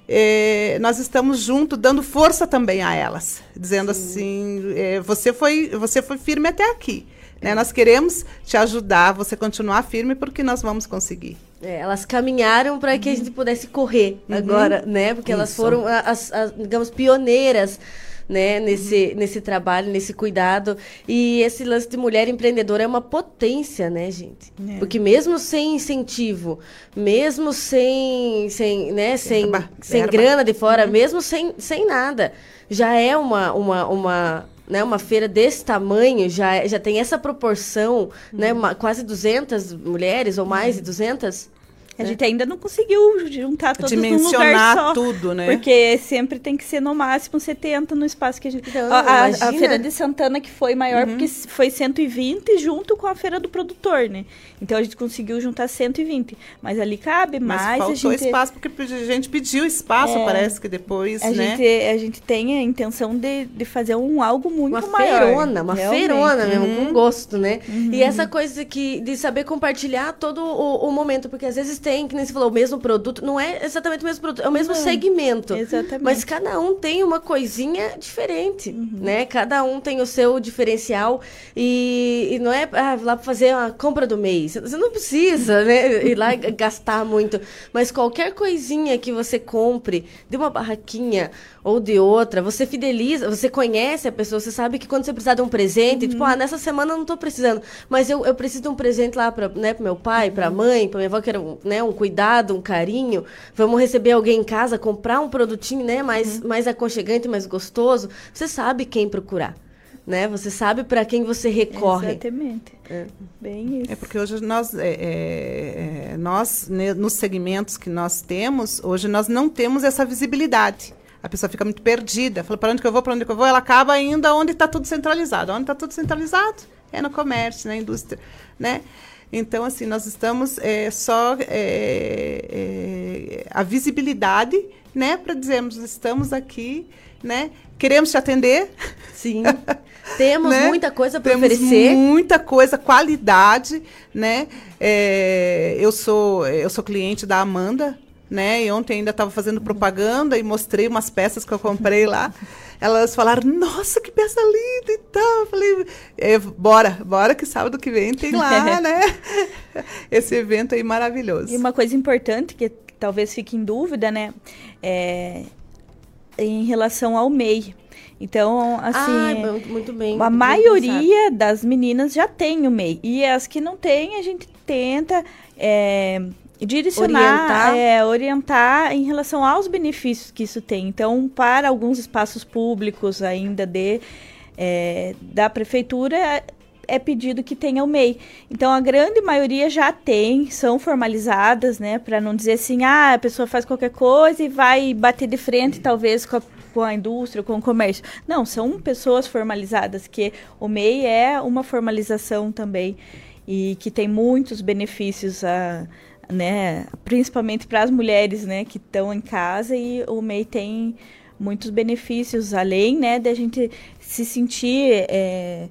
eh, nós estamos junto, dando força também a elas, dizendo assim, eh, você, foi, você foi firme até aqui, né, nós queremos te ajudar, você continuar firme, porque nós vamos conseguir. É, elas caminharam para que a gente pudesse correr agora, né? Porque elas Isso. foram a- as, as, digamos, pioneiras. Né, nesse, nesse trabalho, nesse cuidado. E esse lance de mulher empreendedora é uma potência, né, gente? É. Porque mesmo sem incentivo, mesmo sem, sem, né, sem, sem grana de fora, mesmo sem, sem nada, já é uma, uma, uma, né, uma feira desse tamanho, já, já tem essa proporção, né, uma- quase 200 mulheres ou mais de 200. A gente ainda não conseguiu juntar todos num lugar Dimensionar só. tudo, né? Porque sempre tem que ser no máximo 70 no espaço que a gente. Então, a, a- a. Feira de Santana que foi maior porque s- foi 120 junto com a Feira do Produtor, né? Então a gente conseguiu juntar 120. Mas ali cabe Mas mais. faltou a gente, espaço, porque a gente pediu espaço, É. parece que depois, a, né? gente, a gente tem a intenção de, de fazer um algo muito uma maior. feirona, uma realmente. feirona mesmo, com gosto, né? Uhum. E essa coisa que, de saber compartilhar todo o, o momento, porque às vezes têm, que nem você falou, o mesmo produto. Não é exatamente o mesmo produto, é o mesmo Não, segmento. exatamente. Mas cada um tem uma coisinha diferente, né? Cada um tem o seu diferencial. E, e não é ah, lá para fazer a compra do mês. Você não precisa, né? Ir lá (laughs) gastar muito. Mas qualquer coisinha que você compre de uma barraquinha ou de outra, você fideliza, você conhece a pessoa, você sabe que quando você precisar de um presente, tipo, ah, nessa semana eu não tô precisando, mas eu, eu preciso de um presente lá para né, pro meu pai, pra mãe, pra minha avó, que era um, né, um cuidado, um carinho. Vamos receber alguém em casa, comprar um produtinho, né, mais, mais aconchegante, mais gostoso. Você sabe quem procurar, né? Você sabe para quem você recorre. Exatamente. É. Bem isso. É porque hoje nós, é, é, é, nós né, nos segmentos que nós temos, hoje nós não temos essa visibilidade. A pessoa fica muito perdida. Fala, para onde que eu vou, para onde que eu vou? Ela acaba indo onde está tudo centralizado. Onde está tudo centralizado? É no comércio, na indústria, né? Então, assim, nós estamos é, só é, é, a visibilidade, né, para dizermos estamos aqui, né, queremos te atender, Sim. (laughs) Temos né? muita coisa para oferecer. muita coisa, qualidade, né? É, eu sou eu sou cliente da Amanda, né? E ontem ainda estava fazendo propaganda e mostrei umas peças que eu comprei lá. Elas falaram, nossa, que peça linda e tal. Eu falei, é, bora, bora que sábado que vem tem lá, (laughs) né? Esse evento aí maravilhoso. E uma coisa importante que talvez fique em dúvida, né? É em relação ao MEI. Então, assim, ah, muito, muito bem. a bem maioria das meninas já tem o MEI. E as que não têm, a gente tenta é, direcionar, Orientar. é, orientar em relação aos benefícios que isso tem. Então, para alguns espaços públicos ainda de, é, da prefeitura, é pedido que tenha o MEI. Então, a grande maioria já tem, são formalizadas, né? Para não dizer assim, ah, a pessoa faz qualquer coisa e vai bater de frente, talvez, com a, com a indústria, com o comércio. Não, são pessoas formalizadas, que o MEI é uma formalização também e que tem muitos benefícios a né, principalmente para as mulheres, né, que estão em casa e o MEI tem muitos benefícios além, né, da gente se sentir é,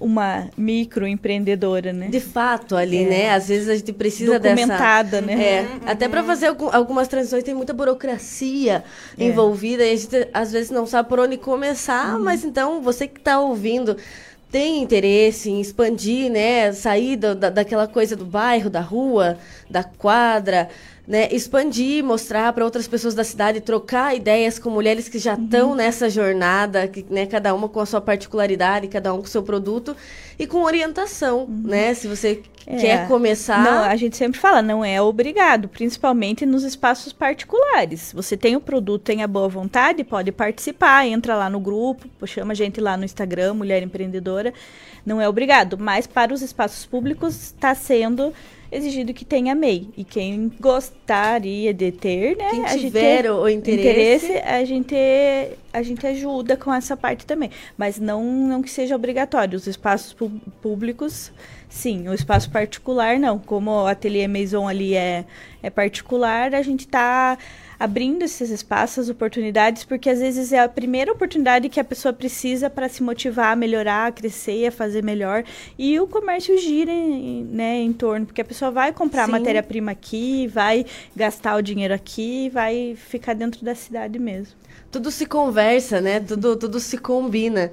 uma microempreendedora, né? De fato, ali, É. né? Às vezes a gente precisa Documentada, dessa... né? É, até para fazer algum- algumas transições tem muita burocracia É. envolvida e a gente às vezes não sabe por onde começar, Uhum. mas então você que está ouvindo tem interesse em expandir, né? Sair da, daquela coisa do bairro, da rua, da quadra, né? Expandir, mostrar para outras pessoas da cidade, trocar ideias com mulheres que já Uhum. estão nessa jornada, que, né? Cada uma com a sua particularidade, cada um com o seu produto e com orientação, né? Se você. Quer começar. Não, a gente sempre fala, não é obrigado, principalmente nos espaços particulares. Você tem o produto, tem a boa vontade, pode participar, entra lá no grupo, chama a gente lá no Instagram, Mulher Empreendedora. Não é obrigado, mas para os espaços públicos está sendo exigido que tenha MEI. E quem gostaria de ter, né? Quem a gente- tiver o interesse. a gente a gente ajuda com essa parte também, mas não não que seja obrigatório. Os espaços públicos, sim. O espaço particular não. Como o Ateliê Maison ali é é particular, a gente está abrindo esses espaços, oportunidades, porque às vezes é a primeira oportunidade que a pessoa precisa para se motivar a melhorar, a crescer, a fazer melhor. E o comércio gira em, né, em torno, porque a pessoa vai comprar matéria-prima aqui, vai gastar o dinheiro aqui, vai ficar dentro da cidade mesmo. tudo se conversa, né? Tudo, tudo se combina,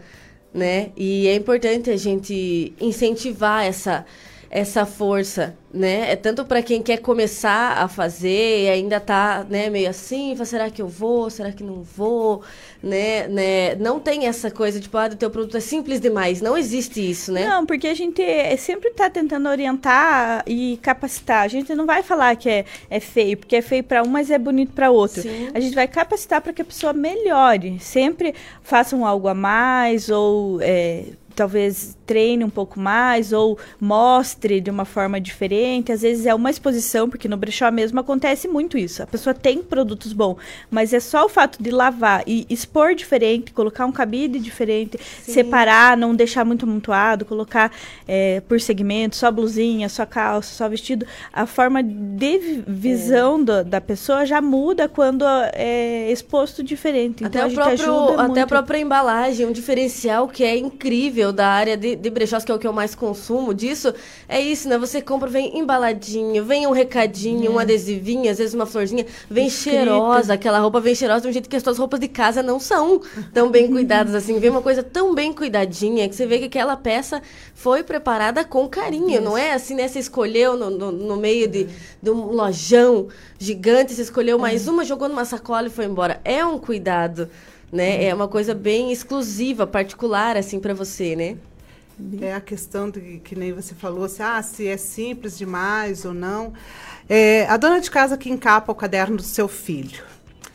né? E é importante a gente incentivar essa essa força, né? É tanto para quem quer começar a fazer e ainda tá, né, meio assim, será que eu vou? Será que não vou? Né, né? Não tem essa coisa tipo, ah, o teu produto é simples demais. Não existe isso, né? Não, porque a gente é- sempre está tentando orientar e capacitar. A gente não vai falar que é, é feio, porque é feio para um, mas é bonito para outro. Sim. A gente vai capacitar para que a pessoa melhore. Sempre façam algo a mais ou é, talvez treine um pouco mais ou mostre de uma forma diferente. Às vezes é uma exposição, porque no brechó mesmo acontece muito isso. A pessoa tem produtos bons, mas é só o fato de lavar e expor diferente, colocar um cabide diferente, separar, não deixar muito amontoado, colocar é, por segmento, só blusinha, só calça, só vestido. A forma de vi- visão do- da pessoa já muda quando é exposto diferente. Então Até, a o gente próprio, até a própria embalagem, um diferencial que é incrível, da área de, de brechós, que é o que eu mais consumo disso, é isso, né? Você compra, vem embaladinho, vem um recadinho, um adesivinho, às vezes uma florzinha, vem cheirosa, aquela roupa vem cheirosa de um jeito que as suas roupas de casa não são tão bem cuidadas (laughs) assim. Vem uma coisa tão bem cuidadinha que você vê que aquela peça foi preparada com carinho, não é assim, né? Você escolheu no, no, no meio de, de um lojão gigante, você escolheu mais uma, jogou numa sacola e foi embora. É um cuidado, né? É uma coisa bem exclusiva, particular, assim, para você, né? É a questão de que nem você falou, se, ah, se é simples demais ou não. É, a dona de casa que encapa o caderno do seu filho,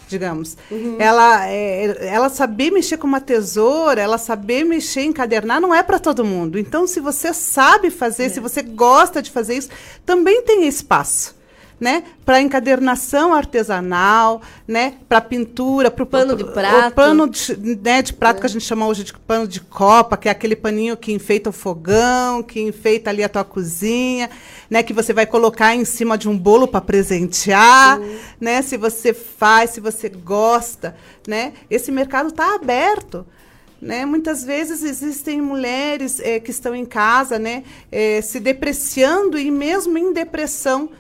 digamos, ela, é, ela saber mexer com uma tesoura, ela saber mexer, encadernar, não é para todo mundo. Então, se você sabe fazer, se você gosta de fazer isso, também tem espaço. Né? Para encadernação artesanal, né? Para pintura, para o Pano de prato. O pano de, né, de prato que a gente chama hoje de pano de copa, que é aquele paninho que enfeita o fogão, que enfeita ali a tua cozinha, né? Que você vai colocar em cima de um bolo para presentear, né? Se você faz, se você gosta, né? Esse mercado está aberto. Né? Muitas vezes existem mulheres eh, que estão em casa né, eh, se depreciando e mesmo em depressão.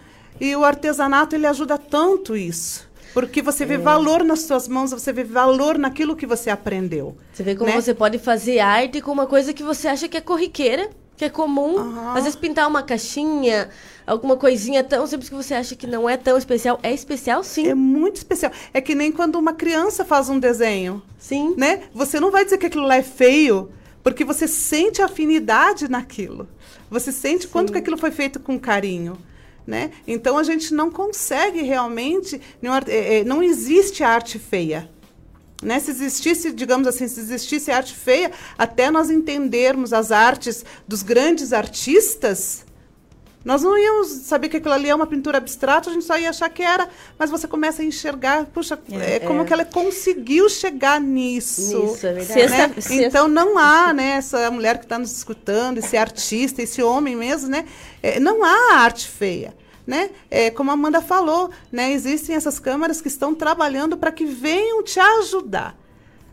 E o artesanato ele ajuda tanto isso. Porque você vê valor nas suas mãos, você vê valor naquilo que você aprendeu. Você vê como né? você pode fazer arte com uma coisa que você acha que é corriqueira, que é comum. Aham. Às vezes pintar uma caixinha, alguma coisinha tão simples que você acha que não é tão especial. É especial, sim. É muito especial. É que nem quando uma criança faz um desenho, Sim. né? Você não vai dizer que aquilo lá é feio, porque você sente afinidade naquilo. Você sente quanto que aquilo foi feito com carinho. Né? Então a gente não consegue realmente. Não, é, é, não existe arte feia. Né? Se existisse, digamos assim, se existisse arte feia, até nós entendermos as artes dos grandes artistas, nós não íamos saber que aquilo ali é uma pintura abstrata, a gente só ia achar que era, mas você começa a enxergar, puxa, é, É, como é. que ela conseguiu chegar nisso. Nisso, é verdade. Sexta- né? sexta- Então não há, né, essa mulher que está nos escutando, esse artista, esse homem mesmo, né? é, não há arte feia. Né? É, como a Amanda falou, né, existem essas câmaras que estão trabalhando para que venham te ajudar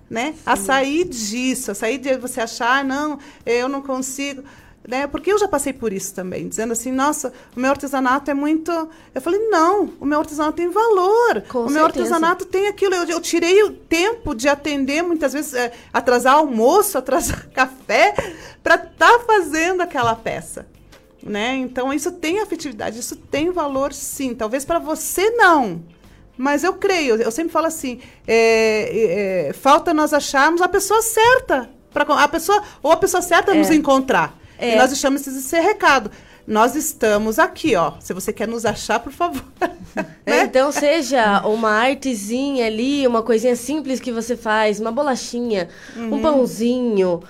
né? A sair disso, a sair de você achar, "Ah, não, eu não consigo. Né? Porque eu já passei por isso também, dizendo assim, nossa, o meu artesanato é muito. Eu falei, não, o meu artesanato tem valor. Com o meu certeza. artesanato tem aquilo. Eu, eu tirei o tempo de atender, muitas vezes, é, atrasar almoço, (laughs) atrasar café, para estar fazendo aquela peça. Né? Então, isso tem afetividade, isso tem valor, sim. Talvez para você não. Mas eu creio, eu sempre falo assim: é, é, falta nós acharmos a pessoa certa. Pra, a pessoa, ou a pessoa certa nos encontrar. É. E nós deixamos esse recado. Nós estamos aqui, ó. Se você quer nos achar, por favor. (laughs) É, Né? Então, seja uma artezinha ali, uma coisinha simples que você faz, uma bolachinha, Uhum. um pãozinho.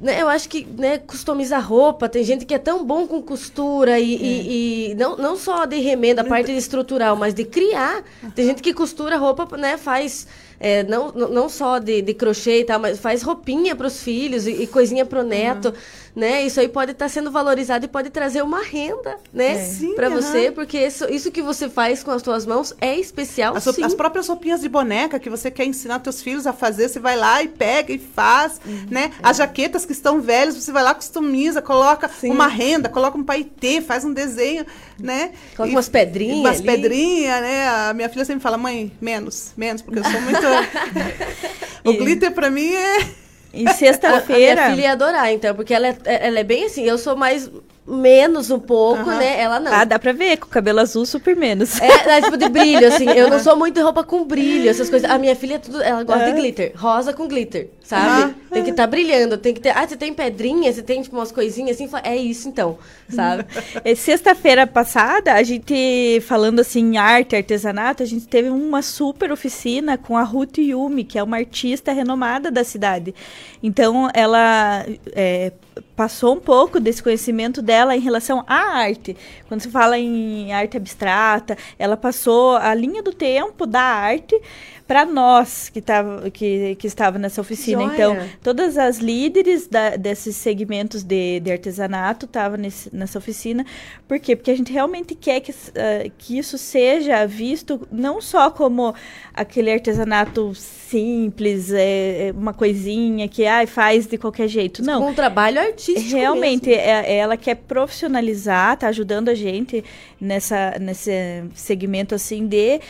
Né, eu acho que né, customizar roupa, tem gente que é tão bom com costura e, e- e não, não só de remenda, a parte estrutural, mas de criar. Tem gente que costura roupa, né, faz é, não, não só de, de crochê e tal, mas faz roupinha para os filhos e, e coisinha para o neto. Né? Isso aí pode estar sendo valorizado e pode trazer uma renda né, É. Sim, para você, porque isso, isso que você faz com as suas mãos é especial, As, sim. as próprias roupinhas de boneca que você quer ensinar teus filhos a fazer, você vai lá e pega e faz, Uhum. né? As jaquetas que estão velhas, você vai lá, customiza, coloca uma renda, coloca um paetê, faz um desenho, né? Coloca E- umas pedrinhas Umas ali. pedrinhas, né? A minha filha sempre fala, mãe, menos, menos, porque eu sou muito... (laughs) (laughs) o glitter pra mim é... Em A, a minha sexta-feira. filha ia adorar, então, porque ela é, ela é bem assim, eu sou mais menos um pouco, Aham. né? Ela não. Ah, dá pra ver, com o cabelo azul super menos. É, é tipo de brilho, assim. Eu não (laughs) sou muito de roupa com brilho, essas coisas. A minha filha, é tudo, ela gosta de Ah. glitter. Rosa com glitter, sabe? Aham. Tem que estar brilhando, tem que ter... Ah, você tem pedrinha, você tem, tipo, umas coisinhas assim. É isso, então, sabe? (laughs) É, Sexta-feira passada, a gente, falando assim, em arte, artesanato, a gente teve uma super oficina com a Ruth Yumi, que é uma artista renomada da cidade. Então, ela é, passou um pouco desse conhecimento dela em relação à arte. Quando se fala em arte abstrata, ela passou a linha do tempo da arte para nós que tava que, que estava nessa oficina. Joia. Então, todas as líderes da, desses segmentos de, de artesanato estavam nessa oficina. Por quê? Porque a gente realmente quer que, uh, que isso seja visto não só como aquele artesanato simples, é, é uma coisinha que ai, faz de qualquer jeito. Não. Com um trabalho artístico. Realmente, mesmo. É, ela quer profissionalizar, tá ajudando a gente nessa, nesse segmento assim de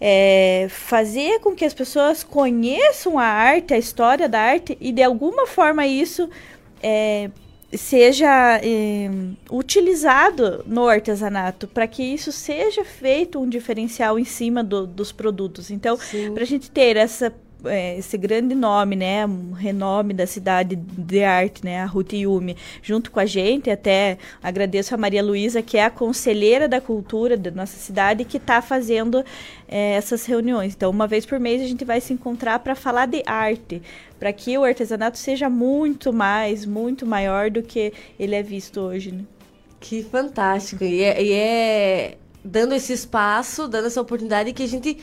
é, fazer com que as pessoas conheçam a arte, a história da arte e de alguma forma isso é, seja é, utilizado no artesanato para que isso seja feito um diferencial em cima do, dos produtos. Então, para a gente ter essa é, esse grande nome, né, um renome da cidade de arte, né, a Ruth Yumi, junto com a gente, até agradeço a Maria Luísa, que é a conselheira da cultura da nossa cidade, que está fazendo é, essas reuniões. Então, uma vez por mês a gente vai se encontrar para falar de arte, para que o artesanato seja muito mais, muito maior do que ele é visto hoje. Né? Que fantástico! E é, e é dando esse espaço, dando essa oportunidade que a gente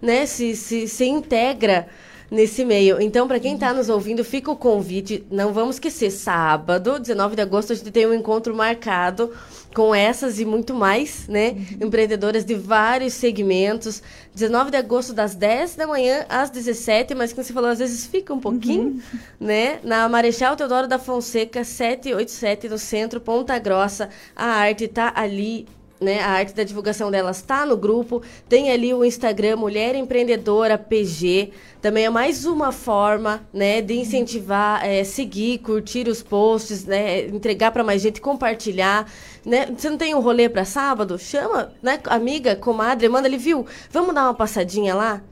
né, se, se, se integra nesse meio. Então, para quem está nos ouvindo, fica o convite. Não vamos esquecer, sábado, 19 de agosto, a gente tem um encontro marcado com essas e muito mais, né? Uhum. Empreendedoras de vários segmentos. 19 de agosto, das 10 da manhã às 17, mas como você falou, às vezes fica um pouquinho, uhum. né? Na Marechal Teodoro da Fonseca, 787, no centro, Ponta Grossa. A arte está ali né? A arte da divulgação delas está no grupo. Tem ali o Instagram Mulher Empreendedora PG. Também é mais uma forma, né, de incentivar, é, seguir, curtir os posts, né, entregar para mais gente, compartilhar, né? Você não tem um rolê para sábado? Chama, né, amiga, comadre, manda ele viu. Vamos dar uma passadinha lá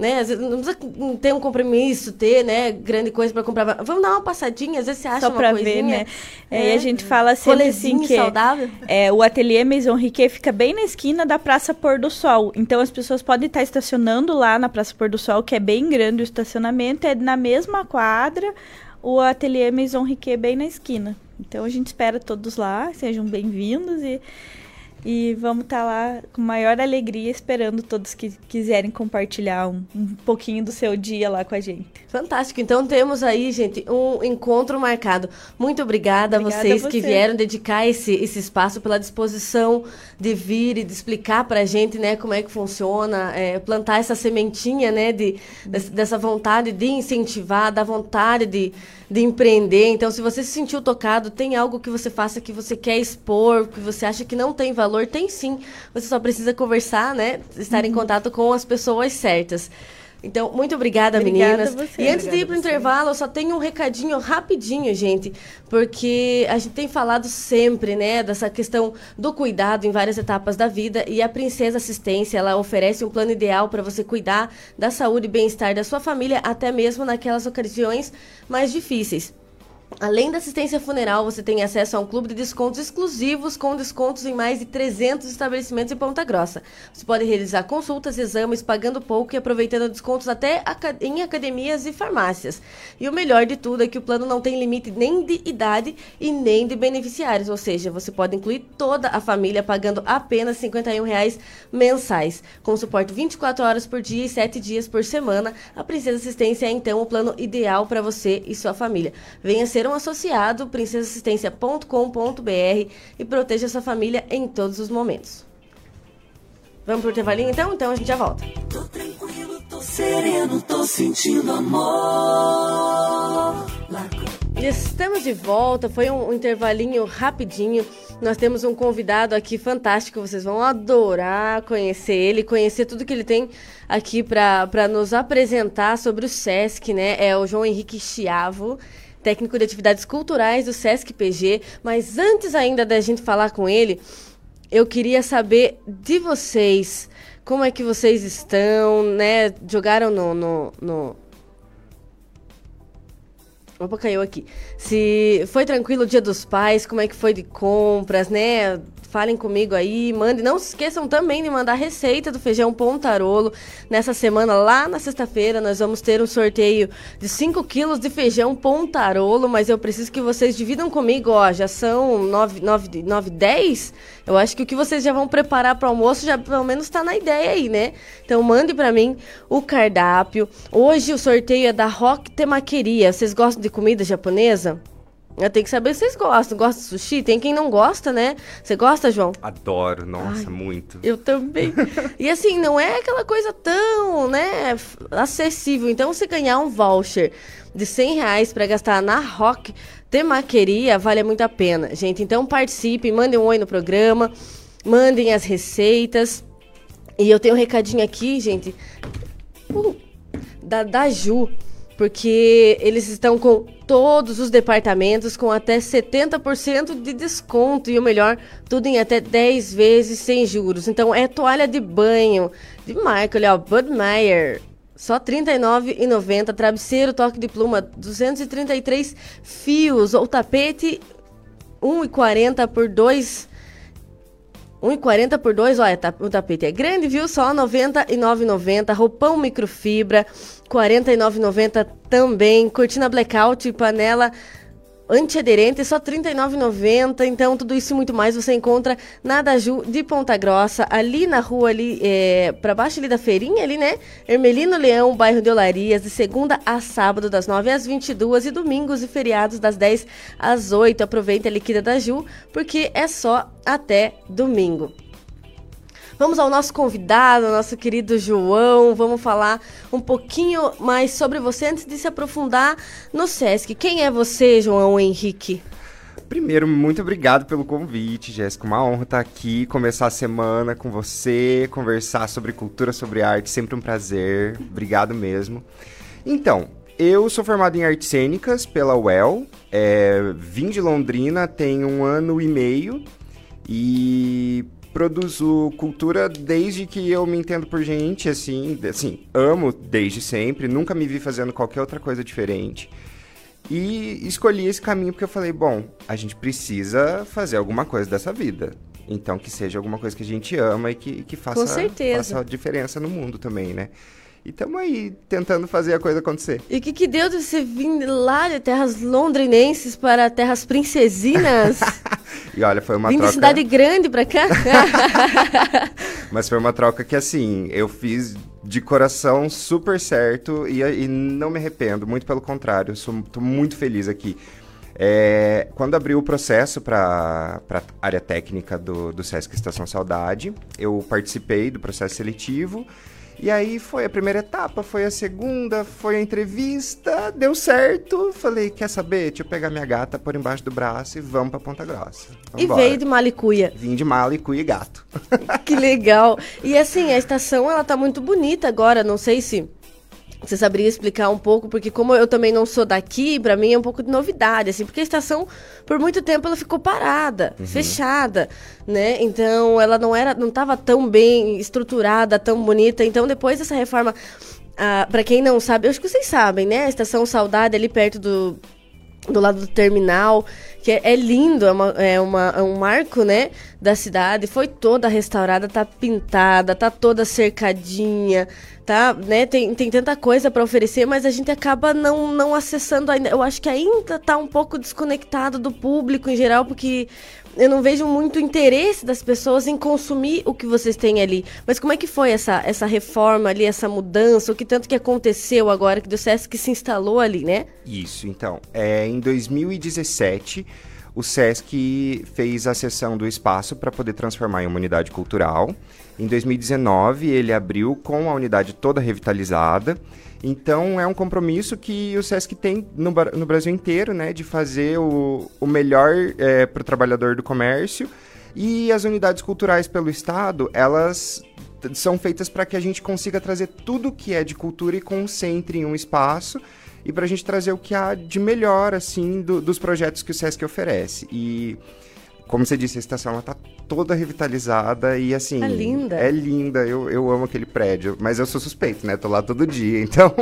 né? Não precisa ter um compromisso, ter, né, grande coisa para comprar. Vamos dar uma passadinha, às vezes você acha Só uma coisinha. Ver, né? É, e a gente fala sempre assim que saudável. É, o ateliê Maison Riquet fica bem na esquina da Praça Pôr do Sol. Então as pessoas podem estar estacionando lá na Praça Pôr do Sol, que é bem grande o estacionamento, é na mesma quadra, o ateliê Maison Riquet bem na esquina. Então a gente espera todos lá, sejam bem-vindos e e vamos estar tá lá com maior alegria, esperando todos que quiserem compartilhar um, um, pouquinho do seu dia lá com a gente. Fantástico. Então temos aí, gente, um encontro marcado. Muito obrigada, obrigada a vocês a você. que vieram dedicar esse, esse espaço pela disposição de vir e de explicar para a gente, né, como é que funciona, é, plantar essa sementinha, né, de, dessa vontade de incentivar, da vontade de de empreender. Então, se você se sentiu tocado, tem algo que você faça que você quer expor, que você acha que não tem valor, tem sim. Você só precisa conversar, né? Estar uhum. em contato com as pessoas certas. Então, muito obrigada, obrigada meninas. Você, e antes de ir para o intervalo, eu só tenho um recadinho rapidinho, gente, porque a gente tem falado sempre, né, dessa questão do cuidado em várias etapas da vida e a Princesa Assistência, ela oferece um plano ideal para você cuidar da saúde e bem-estar da sua família, até mesmo naquelas ocasiões mais difíceis. Além da assistência funeral, você tem acesso a um clube de descontos exclusivos com descontos em mais de 300 estabelecimentos em Ponta Grossa. Você pode realizar consultas, exames, pagando pouco e aproveitando descontos até em academias e farmácias. E o melhor de tudo é que o plano não tem limite nem de idade e nem de beneficiários, ou seja, você pode incluir toda a família pagando apenas 51 reais mensais. Com suporte 24 horas por dia e 7 dias por semana, a Princesa Assistência é então o plano ideal para você e sua família. Venha ser um associado princesassistência.com.br e proteja sua família em todos os momentos. Vamos pro intervalinho então? Então a gente já volta. Tô tranquilo, tô sereno, tô sentindo amor. Estamos de volta, foi um, um intervalinho rapidinho. Nós temos um convidado aqui fantástico, vocês vão adorar conhecer ele, conhecer tudo que ele tem aqui para nos apresentar sobre o SESC, né? É o João Henrique Chiavo técnico de atividades culturais do SESC PG. Mas antes ainda da gente falar com ele, eu queria saber de vocês. Como é que vocês estão, né? Jogaram no, no, no... Opa, caiu aqui. Se foi tranquilo o dia dos pais, como é que foi de compras, né? Falem comigo aí, mandem. Não se esqueçam também de mandar a receita do feijão pontarolo. Nessa semana, lá na sexta-feira, nós vamos ter um sorteio de 5 quilos de feijão pontarolo, mas eu preciso que vocês dividam comigo, ó, já são 9, 9, 9 10? Eu acho que o que vocês já vão preparar para o almoço já pelo menos está na ideia aí, né? Então mande para mim o cardápio. Hoje o sorteio é da Rock Temaqueria. Vocês gostam de comida japonesa? Eu tenho que saber se vocês gostam. Gostam de sushi? Tem quem não gosta, né? Você gosta, João? Adoro, nossa, Ai, muito. Eu também. e assim, não é aquela coisa tão, né, acessível. Então, se ganhar um voucher de 100 reais para gastar na Rock Temaqueria, vale muito a pena. Gente, então participe, mandem um oi no programa, mandem as receitas. E eu tenho um recadinho aqui, gente, uh, da, da Ju porque eles estão com todos os departamentos com até 70% de desconto e o melhor, tudo em até 10 vezes sem juros. Então é toalha de banho de marca, olha, Budmeier, só R$ 39,90. Travesseiro, toque de pluma, 233 fios. Ou tapete, R$ 1,40 por 2 1,40 por 2, olha, o tapete é grande, viu? Só R$ 99,90. Roupão microfibra, 49,90 também. Cortina blackout e panela antiaderente, só R$ 39,90. Então, tudo isso e muito mais você encontra na Daju de Ponta Grossa, ali na rua, ali, é, para baixo ali da feirinha, ali, né? Hermelino Leão, bairro de Olarias, de segunda a sábado, das 9 às 22 e domingos e feriados, das 10 às 8. Aproveita a liquida da Ju, porque é só até domingo. Vamos ao nosso convidado, nosso querido João. Vamos falar um pouquinho mais sobre você antes de se aprofundar no SESC. Quem é você, João Henrique? Primeiro, muito obrigado pelo convite, Jéssica. Uma honra estar aqui, começar a semana com você, conversar sobre cultura, sobre arte. Sempre um prazer. Obrigado mesmo. Então, eu sou formado em artes cênicas pela UEL. É, vim de Londrina tem um ano e meio. E produzo cultura desde que eu me entendo por gente, assim, assim, amo desde sempre, nunca me vi fazendo qualquer outra coisa diferente. E escolhi esse caminho porque eu falei, bom, a gente precisa fazer alguma coisa dessa vida. Então que seja alguma coisa que a gente ama e que, que faça, faça diferença no mundo também, né? E estamos aí tentando fazer a coisa acontecer. E o que, que deu de você vir lá de terras londrinenses para terras princesinas? (laughs) e olha, foi uma Vim troca... de cidade grande para cá? (laughs) Mas foi uma troca que, assim, eu fiz de coração super certo e, e não me arrependo, muito pelo contrário, estou muito feliz aqui. É, quando abriu o processo para a área técnica do, do Sesc Estação Saudade, eu participei do processo seletivo e aí foi a primeira etapa, foi a segunda, foi a entrevista, deu certo. Falei, quer saber? Deixa eu pegar minha gata, por embaixo do braço e vamos pra Ponta Grossa. Vambora. E veio de Malicuia. Vim de Malicuia e gato. que legal. E assim, a estação, ela tá muito bonita agora, não sei se você saberia explicar um pouco, porque como eu também não sou daqui, para mim é um pouco de novidade, assim, porque a estação, por muito tempo, ela ficou parada, uhum. fechada, né? Então, ela não era, não estava tão bem estruturada, tão bonita. Então, depois dessa reforma, ah, para quem não sabe, eu acho que vocês sabem, né? A estação Saudade, ali perto do do lado do terminal, que é, é lindo, é, uma, é, uma, é um marco, né, da cidade, foi toda restaurada, tá pintada, tá toda cercadinha, tá, né, tem, tem tanta coisa para oferecer, mas a gente acaba não, não acessando ainda, eu acho que ainda tá um pouco desconectado do público em geral, porque eu não vejo muito interesse das pessoas em consumir o que vocês têm ali. Mas como é que foi essa, essa reforma ali, essa mudança, o que tanto que aconteceu agora que do Sesc se instalou ali, né? Isso, então. É, em 2017, o Sesc fez a cessão do espaço para poder transformar em uma unidade cultural. Em 2019, ele abriu com a unidade toda revitalizada. Então é um compromisso que o SESC tem no, no Brasil inteiro, né, de fazer o, o melhor é, para o trabalhador do comércio. E as unidades culturais pelo Estado, elas são feitas para que a gente consiga trazer tudo que é de cultura e concentre em um espaço e para a gente trazer o que há de melhor, assim, do, dos projetos que o SESC oferece. E como você disse, a estação ela tá toda revitalizada e assim. É linda. É linda. Eu, eu amo aquele prédio. Mas eu sou suspeito, né? Tô lá todo dia, (laughs) então.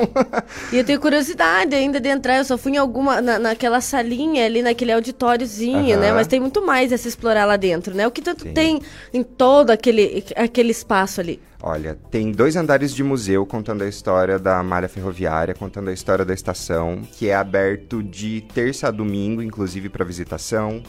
e eu tenho curiosidade ainda de entrar. Eu só fui em alguma. Na, naquela salinha ali, naquele auditóriozinho, uhum. né? Mas tem muito mais a se explorar lá dentro, né? O que tanto Sim. tem em todo aquele, aquele espaço ali? Olha, tem dois andares de museu contando a história da malha ferroviária, contando a história da estação, que é aberto de terça a domingo, inclusive para visitação.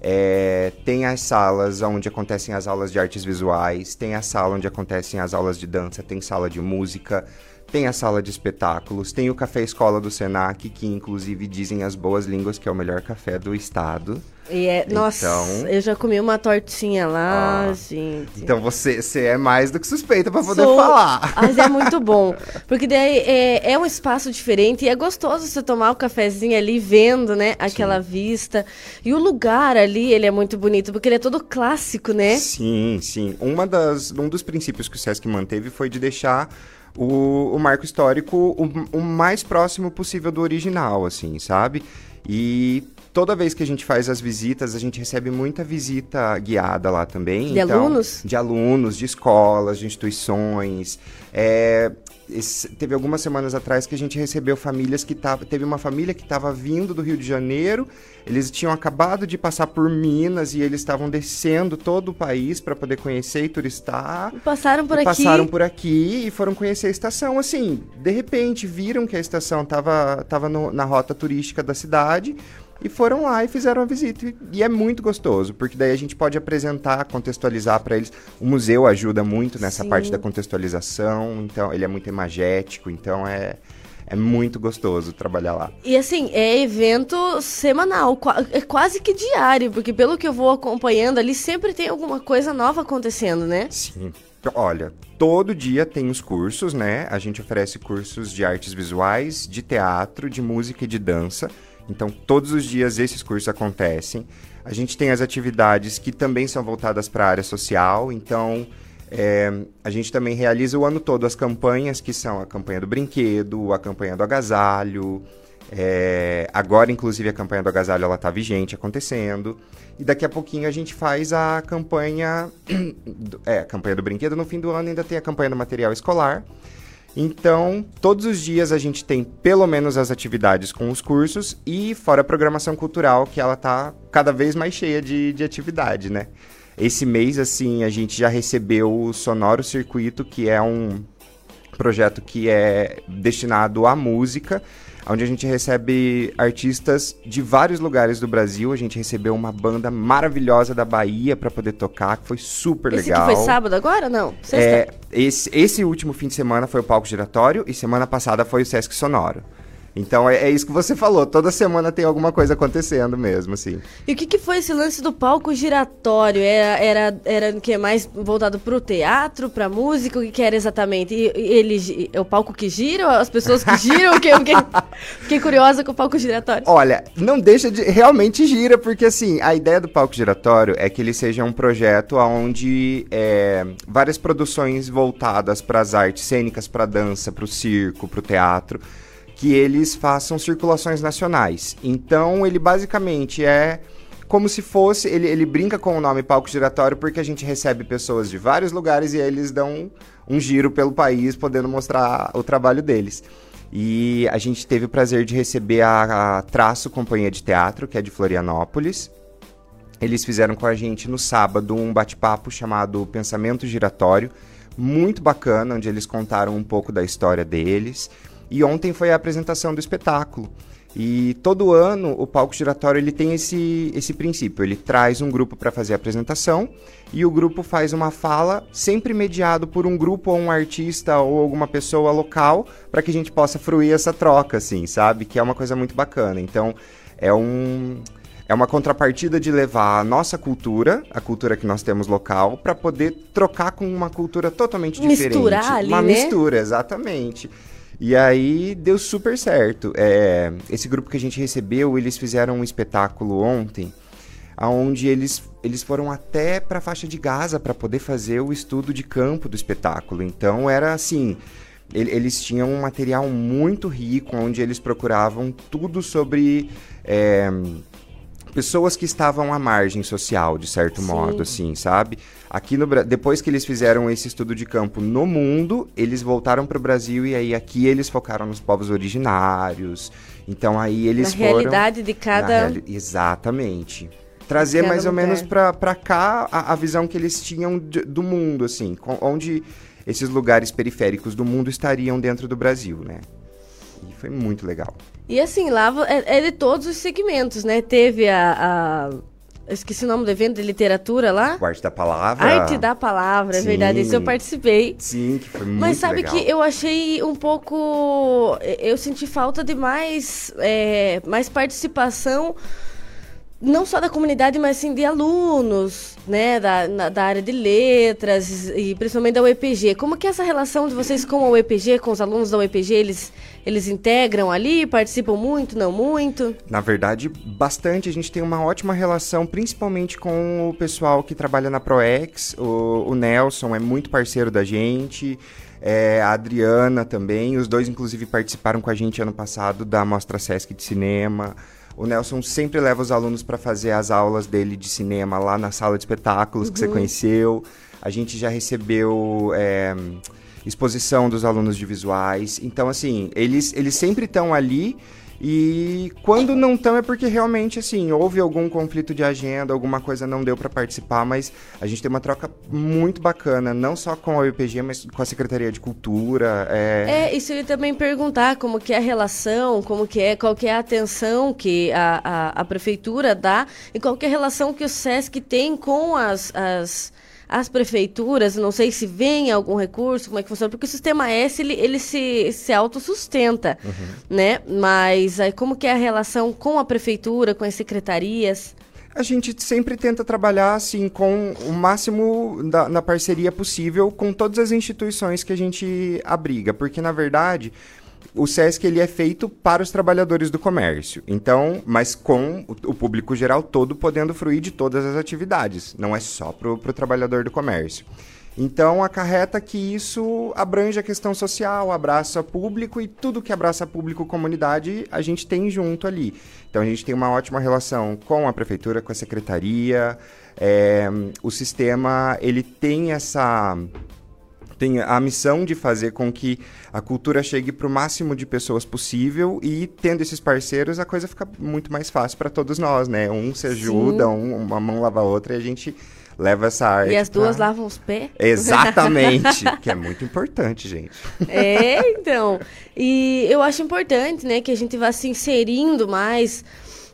É, tem as salas onde acontecem as aulas de artes visuais, tem a sala onde acontecem as aulas de dança, tem sala de música, tem a sala de espetáculos, tem o café escola do Senac, que inclusive dizem as boas línguas que é o melhor café do estado. E é, então, nossa, eu já comi uma tortinha lá, ah, gente. Então você, você é mais do que suspeita para poder Sou, falar. Mas é muito bom. (laughs) Porque daí é, é um espaço diferente e é gostoso você tomar o um cafezinho ali vendo, né, aquela sim. vista. E o lugar ali, ele é muito bonito, porque ele é todo clássico, né? Sim, sim. Uma das, um dos princípios que o Sesc manteve foi de deixar o, o marco histórico o, o mais próximo possível do original, assim, sabe? E toda vez que a gente faz as visitas, a gente recebe muita visita guiada lá também. De então, alunos? De alunos, de escolas, de instituições. É, esse, teve algumas semanas atrás que a gente recebeu famílias que tava, teve uma família que estava vindo do Rio de Janeiro, eles tinham acabado de passar por Minas e eles estavam descendo todo o país para poder conhecer e turistar. E passaram por e aqui. Passaram por aqui e foram conhecer a estação. Assim, de repente viram que a estação estava tava na rota turística da cidade e foram lá e fizeram a visita. E é muito gostoso, porque daí a gente pode apresentar, contextualizar para eles. O museu ajuda muito nessa Sim. parte da contextualização, então ele é muito imagético, então é é muito gostoso trabalhar lá. E assim, é evento semanal, é quase que diário, porque pelo que eu vou acompanhando ali, sempre tem alguma coisa nova acontecendo, né? Sim. Olha, todo dia tem os cursos, né? A gente oferece cursos de artes visuais, de teatro, de música e de dança. Então, todos os dias esses cursos acontecem. A gente tem as atividades que também são voltadas para a área social. Então, é, a gente também realiza o ano todo as campanhas, que são a campanha do brinquedo, a campanha do agasalho. É, agora, inclusive, a campanha do agasalho está vigente, acontecendo. E daqui a pouquinho a gente faz a campanha... (clears throat) é, a campanha do brinquedo. No fim do ano ainda tem a campanha do material escolar. Então, todos os dias a gente tem pelo menos as atividades com os cursos e fora a programação cultural, que ela tá cada vez mais cheia de, de atividade, né? Esse mês, assim, a gente já recebeu o Sonoro Circuito, que é um projeto que é destinado à música onde a gente recebe artistas de vários lugares do Brasil. A gente recebeu uma banda maravilhosa da Bahia para poder tocar, que foi super esse legal. Esse foi sábado agora? Não, sexta. É, esse, esse último fim de semana foi o Palco Giratório e semana passada foi o Sesc Sonoro. Então é, é, isso que você falou. Toda semana tem alguma coisa acontecendo mesmo, assim. E o que, que foi esse lance do palco giratório? Era, era, era o que mais voltado para o teatro, para música? O que, que era exatamente? E, ele é o palco que gira? As pessoas que giram? que, fiquei, (laughs) fiquei curiosa com o palco giratório. Olha, não deixa de realmente gira, porque assim a ideia do palco giratório é que ele seja um projeto onde é, várias produções voltadas para as artes cênicas, para dança, para o circo, para o teatro que eles façam circulações nacionais. Então, ele basicamente é como se fosse. Ele, ele brinca com o nome palco giratório porque a gente recebe pessoas de vários lugares e eles dão um giro pelo país, podendo mostrar o trabalho deles. E a gente teve o prazer de receber a, a Traço Companhia de Teatro, que é de Florianópolis. Eles fizeram com a gente no sábado um bate-papo chamado Pensamento Giratório, muito bacana, onde eles contaram um pouco da história deles. E ontem foi a apresentação do espetáculo. E todo ano o palco giratório ele tem esse, esse princípio. Ele traz um grupo para fazer a apresentação e o grupo faz uma fala, sempre mediado por um grupo ou um artista ou alguma pessoa local, para que a gente possa fruir essa troca, assim, sabe? Que é uma coisa muito bacana. Então é um é uma contrapartida de levar a nossa cultura, a cultura que nós temos local, para poder trocar com uma cultura totalmente diferente. Misturar ali, uma né? mistura, exatamente. E aí deu super certo. É, esse grupo que a gente recebeu, eles fizeram um espetáculo ontem, onde eles, eles foram até para a faixa de Gaza para poder fazer o estudo de campo do espetáculo. Então era assim. Eles tinham um material muito rico, onde eles procuravam tudo sobre é, pessoas que estavam à margem social, de certo Sim. modo, assim, sabe? Aqui no depois que eles fizeram esse estudo de campo no mundo, eles voltaram para o Brasil e aí aqui eles focaram nos povos originários. Então aí eles Na foram realidade de cada. reali- Exatamente. Trazer cada mais ou lugar. menos pra, pra cá a, a visão que eles tinham de- do mundo, assim, com- onde esses lugares periféricos do mundo estariam dentro do Brasil, né? E foi muito legal. E assim, lá é, é de todos os segmentos, né? Teve a. a- esqueci o nome do evento de literatura lá. O Arte da Palavra. Arte da Palavra, é Sim. verdade. Esse eu participei. Sim, que foi muito Mas sabe legal. que eu achei um pouco. Eu senti falta de mais, é, mais participação, não só da comunidade, mas sim de alunos, né? Da, na- da área de letras e principalmente da UEPG. Como que é essa relação de vocês com a UEPG, com os alunos da UEPG? Eles, eles integram ali, participam muito, não muito? Na verdade, bastante. A gente tem uma ótima relação, principalmente com o pessoal que trabalha na ProEx. O, o Nelson é muito parceiro da gente. é, a Adriana também. Os dois, inclusive, participaram com a gente ano passado da Mostra Sesc de Cinema. O Nelson sempre leva os alunos para fazer as aulas dele de cinema lá na sala de espetáculos que você conheceu. A gente já recebeu é, exposição dos alunos de visuais. Então, assim, eles, eles sempre estão ali. E quando não estão é porque realmente, assim, houve algum conflito de agenda, alguma coisa não deu para participar, mas a gente tem uma troca muito bacana, não só com a UPG, mas com a Secretaria de Cultura. É, É, isso eu ia também perguntar como que é a relação, como que é, qual que é a atenção que a, a, a prefeitura dá e qual que é a relação que o SESC tem com as, as, as prefeituras, não sei se vem algum recurso, como é que funciona, porque o sistema S, ele, ele se, se autossustenta, né? Mas aí, como que é a relação com a prefeitura, com as secretarias? A gente sempre tenta trabalhar assim com o máximo da, na parceria possível com todas as instituições que a gente abriga, porque na verdade o SESC ele é feito para os trabalhadores do comércio. Então, mas com o, público geral todo podendo fruir de todas as atividades, não é só para o trabalhador do comércio. Então, acarreta que isso abrange a questão social, abraça público e tudo que abraça público comunidade a gente tem junto ali. Então, a gente tem uma ótima relação com a prefeitura, com a secretaria. é, o sistema, ele tem essa tem a missão de fazer com que a cultura chegue para o máximo de pessoas possível e tendo esses parceiros a coisa fica muito mais fácil para todos nós, né? Um se ajuda, um, uma mão lava a outra e a gente leva essa arte. E as duas pra- lavam os pés? Exatamente, (laughs) que é muito importante, gente. É, então. E eu acho importante, né, que a gente vá se inserindo mais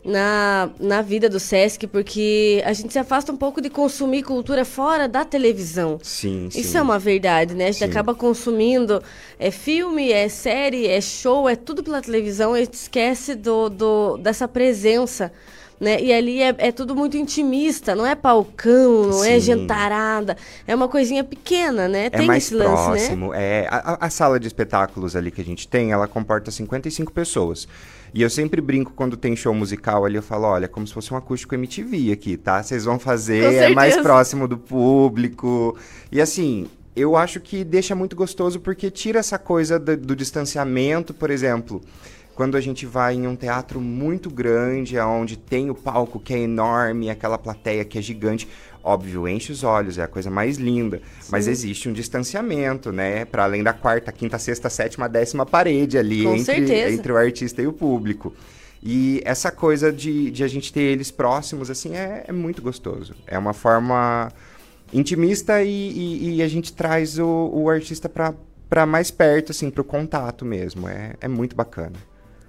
na, na vida do Sesc, porque a gente se afasta um pouco de consumir cultura fora da televisão. Sim, sim. Isso é uma verdade, né? A gente Sim. acaba consumindo é filme, é série, é show, é tudo pela televisão, e a gente esquece do, do, dessa presença. Né? E ali é, é tudo muito intimista, não é palcão, não é Sim. jantarada, é uma coisinha pequena, né? É Tem mais esse lance, né? próximo. É, a, a- a sala de espetáculos ali que a gente tem, ela comporta 55 pessoas. E eu sempre brinco quando tem show musical ali, eu falo, olha, como se fosse um acústico MTV aqui, tá? Vocês vão fazer, é mais próximo do público. E assim, eu acho que deixa muito gostoso porque tira essa coisa do, do distanciamento, por exemplo. Quando a gente vai em um teatro muito grande, onde tem o palco que é enorme, aquela plateia que é gigante, óbvio, enche os olhos, é a coisa mais linda. Mas existe um distanciamento, né? Para além da quarta, quinta, sexta, sétima, décima parede ali Com entre, certeza. entre o artista e o público. E essa coisa de, de a gente ter eles próximos, assim, é, é muito gostoso. É uma forma intimista e, e- e a gente traz o, o artista para mais perto, assim, para o contato mesmo. É, é muito bacana.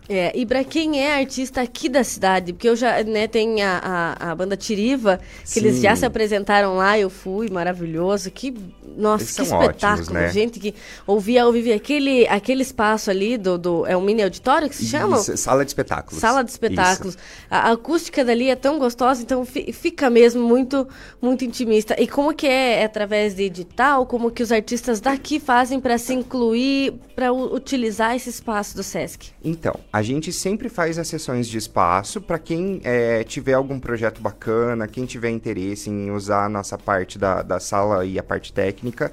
É, e pra quem é artista aqui da cidade, porque eu já, né, tem a, a, a banda Tiriva, que eles Sim. já se apresentaram lá, eu fui, maravilhoso, que, nossa, Eles que espetáculo, ótimos, né? gente, que ouvia ao vivo aquele, aquele espaço ali do, do, é um mini auditório que se chama? Isso, sala de espetáculos. Sala de espetáculos. A, a acústica dali é tão gostosa, então fi- fica mesmo muito, muito intimista. E como que é, é através de edital? Como que os artistas daqui fazem para se incluir, para utilizar esse espaço do Sesc? Então, a gente sempre faz as sessões de espaço para quem eh, tiver algum projeto bacana, quem tiver interesse em usar a nossa parte da, da sala e a parte técnica,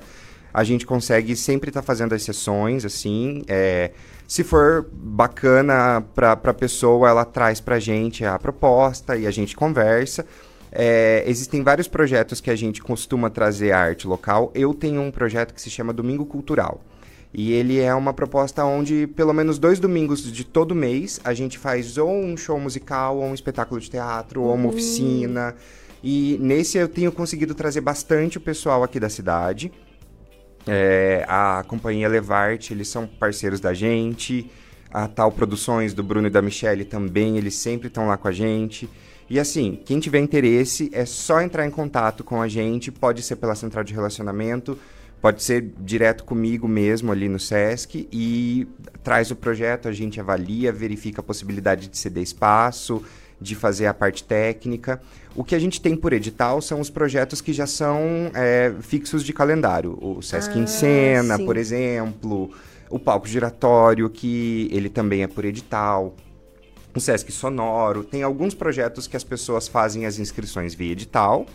a gente consegue sempre estar fazendo as sessões, assim, eh, Se for bacana para a pessoa, ela traz para a gente a proposta e a gente conversa. É, existem vários projetos que a gente costuma trazer arte local. Eu tenho um projeto que se chama Domingo Cultural. E ele é uma proposta onde, pelo menos dois domingos de todo mês, a gente faz ou um show musical, ou um espetáculo de teatro, ou uma Uhum. oficina. E nesse eu tenho conseguido trazer bastante o pessoal aqui da cidade. É, a companhia Levarte, eles são parceiros da gente. A Tal Produções do Bruno e da Michelle também, eles sempre estão lá com a gente. E assim, quem tiver interesse é só entrar em contato com a gente, pode ser pela central de relacionamento, pode ser direto comigo mesmo ali no SESC e traz o projeto, a gente avalia, verifica a possibilidade de ceder espaço, de fazer a parte técnica. O que a gente tem por edital são os projetos que já são é, fixos de calendário. O Sesc Ah, em Cena, sim. por exemplo, o Palco Giratório, que ele também é por edital. O Sesc Sonoro. Tem alguns projetos que as pessoas fazem as inscrições via edital.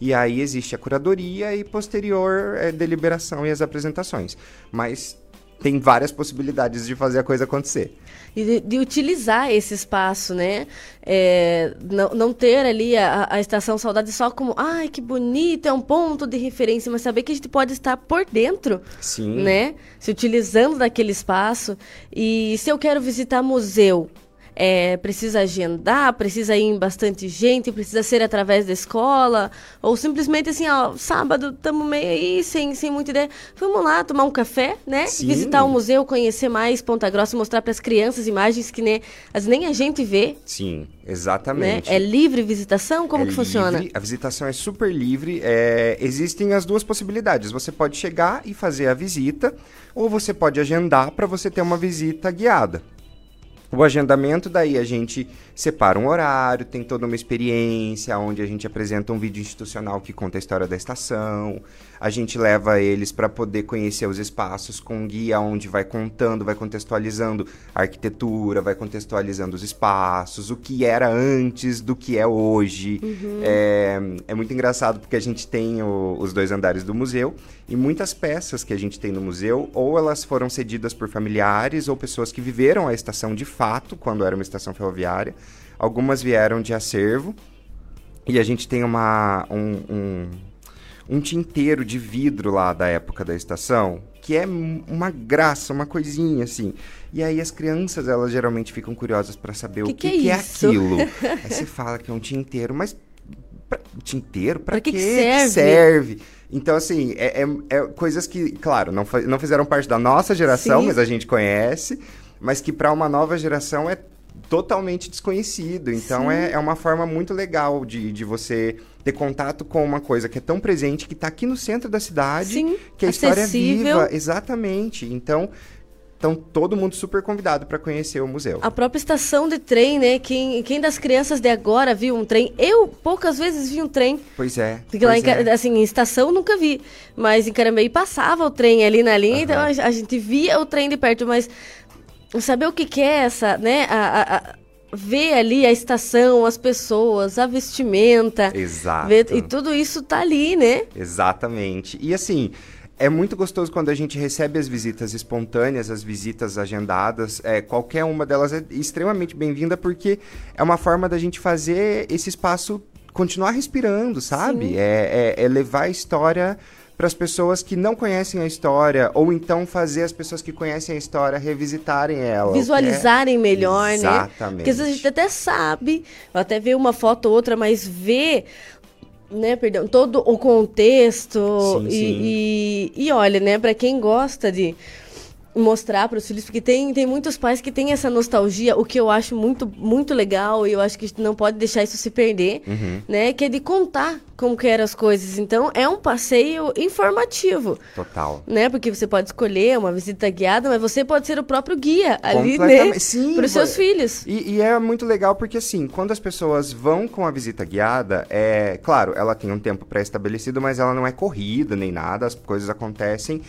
E aí existe a curadoria e posterior é, deliberação e as apresentações. Mas tem várias possibilidades de fazer a coisa acontecer. E de, de utilizar esse espaço, né? É, não, não ter ali a, a Estação Saudade só como, ai, que bonito, é um ponto de referência, mas saber que a gente pode estar por dentro, Sim. né? Se utilizando daquele espaço. E se eu quero visitar museu, é, precisa agendar, precisa ir em bastante gente, precisa ser através da escola, ou simplesmente assim, ó, sábado estamos meio aí, sem, sem muita ideia. Vamos lá tomar um café, né? Sim. Visitar o museu, conhecer mais Ponta Grossa, mostrar para as crianças imagens que nem, as, nem a gente vê, Sim, né? exatamente. É livre visitação? Como É que funciona? livre, A visitação é super livre. é, existem as duas possibilidades. Você pode chegar e fazer a visita, ou você pode agendar para você ter uma visita guiada. O agendamento, daí a gente separa um horário, tem toda uma experiência, onde a gente apresenta um vídeo institucional que conta a história da estação. A gente leva eles para poder conhecer os espaços com um guia onde vai contando, vai contextualizando a arquitetura, vai contextualizando os espaços, o que era antes do que é hoje. É, é muito engraçado porque a gente tem o- os dois andares do museu e muitas peças que a gente tem no museu, ou elas foram cedidas por familiares ou pessoas que viveram a estação de fato, quando era uma estação ferroviária. Algumas vieram de acervo. E a gente tem uma, um, um, um tinteiro de vidro lá da época da estação, que é uma graça, uma coisinha assim. E aí as crianças, elas geralmente ficam curiosas para saber Que o que que, é que é aquilo. (laughs) aí você fala que é um tinteiro, mas pra, tinteiro? Pra que que serve? serve? Então, assim, é, é- é coisas que, claro, não, não fizeram parte da nossa geração, Sim. mas a gente conhece, mas que para uma nova geração é totalmente desconhecido. Então, é, é uma forma muito legal de, de você ter contato com uma coisa que é tão presente, que está aqui no centro da cidade, Sim, que a história é acessível. viva. Exatamente. Então, então, todo mundo super convidado para conhecer o museu. A própria estação de trem, né? Quem, quem das crianças de agora viu um trem? Eu poucas vezes vi um trem. Pois é. Porque lá pois em, Ca- é. assim, em estação nunca vi. Mas em Carambeí passava o trem ali na linha, então a, a gente via o trem de perto, mas saber o que, que é essa, né? A, a- a- ver ali a estação, as pessoas, a vestimenta. Exato. ver- e tudo isso tá ali, né? Exatamente. E assim, é muito gostoso quando a gente recebe as visitas espontâneas, as visitas agendadas. É, qualquer uma delas é extremamente bem-vinda porque é uma forma da gente fazer esse espaço continuar respirando, sabe? É, é- é levar a história para as pessoas que não conhecem a história, ou então fazer as pessoas que conhecem a história revisitarem ela. é- Visualizarem melhor, né? Exatamente. Porque às vezes a gente até sabe, até vê uma foto ou outra, mas vê, né, perdão, todo o contexto Sim, e, sim. E, e olha, né, para quem gosta de mostrar para os filhos, porque tem, tem muitos pais que têm essa nostalgia, o que eu acho muito, muito legal e eu acho que a gente não pode deixar isso se perder, Uhum. né, que é de contar como que eram as coisas. Então, é um passeio informativo Total. né? Porque você pode escolher uma visita guiada, mas você pode ser o próprio guia ali, né? Sim, Para os seus filhos. E, e é muito legal porque, assim, quando as pessoas vão com a visita guiada, é claro, ela tem um tempo pré-estabelecido, mas ela não é corrida nem nada, as coisas acontecem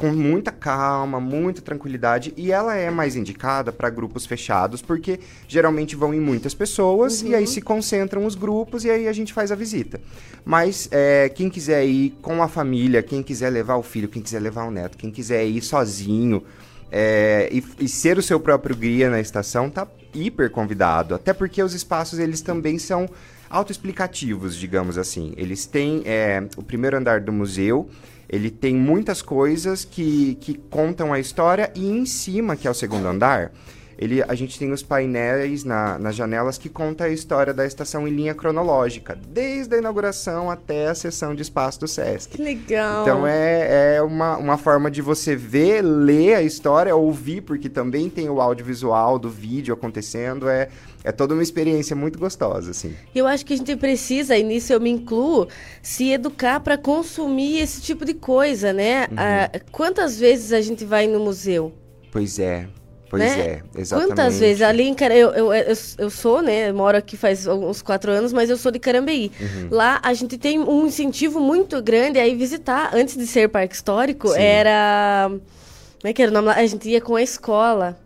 com muita calma, muita tranquilidade, e ela é mais indicada para grupos fechados, porque geralmente vão em muitas pessoas, e aí se concentram os grupos, e aí a gente faz a visita. Mas é, quem quiser ir com a família, quem quiser levar o filho, quem quiser levar o neto, quem quiser ir sozinho, é, e, e, ser o seu próprio guia na estação tá hiper convidado. Até porque os espaços eles também são autoexplicativos, digamos assim. Eles têm é, o primeiro andar do museu, ele tem muitas coisas que, que contam a história e em cima, que é o segundo andar, ele, a gente tem os painéis na, nas janelas que conta a história da estação em linha cronológica, desde a inauguração até a sessão de espaço do Sesc. Que legal! Então é, é uma, uma forma de você ver, ler a história, ouvir, porque também tem o audiovisual do vídeo acontecendo, é, é toda uma experiência muito gostosa, assim. Eu acho que a gente precisa, e nisso eu me incluo, se educar para consumir esse tipo de coisa, né? Uhum. Ah, quantas vezes a gente vai no museu? Pois é. Pois né? é, exatamente. Quantas vezes? Ali em Car... eu, eu, eu, eu, sou, né? Eu moro aqui faz uns quatro anos, mas eu sou de Carambeí. Uhum. Lá a gente tem um incentivo muito grande a ir visitar. Antes de ser parque histórico, Sim. era. Como é que era o nome lá? A gente ia com a escola.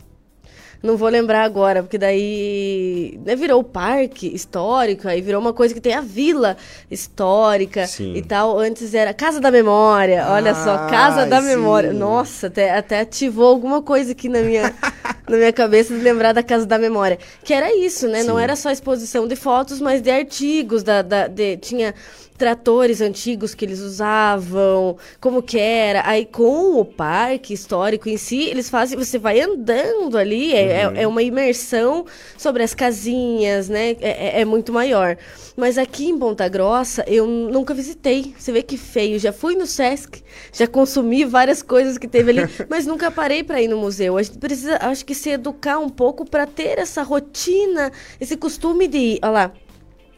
Não vou lembrar agora, porque daí né, virou o parque histórico, aí virou uma coisa que tem a vila histórica sim. e tal. Antes era Casa da Memória, olha ah, só, Casa da sim. Memória. Nossa, até, até ativou alguma coisa aqui na minha, (laughs) na minha cabeça de lembrar da Casa da Memória. Que era isso, né? Sim. Não era só exposição de fotos, mas de artigos, da, da de, tinha tratores antigos que eles usavam, como que era. Aí com o parque histórico em si, eles fazem, você vai andando ali, é, uhum. é, é uma imersão sobre as casinhas, né? É, é, é, muito maior. Mas aqui em Ponta Grossa, eu nunca visitei. Você vê que feio. Já fui no Sesc, já consumi várias coisas que teve ali, (laughs) mas nunca parei para ir no museu. A gente precisa, acho que se educar um pouco para ter essa rotina, esse costume de ir. Olha lá,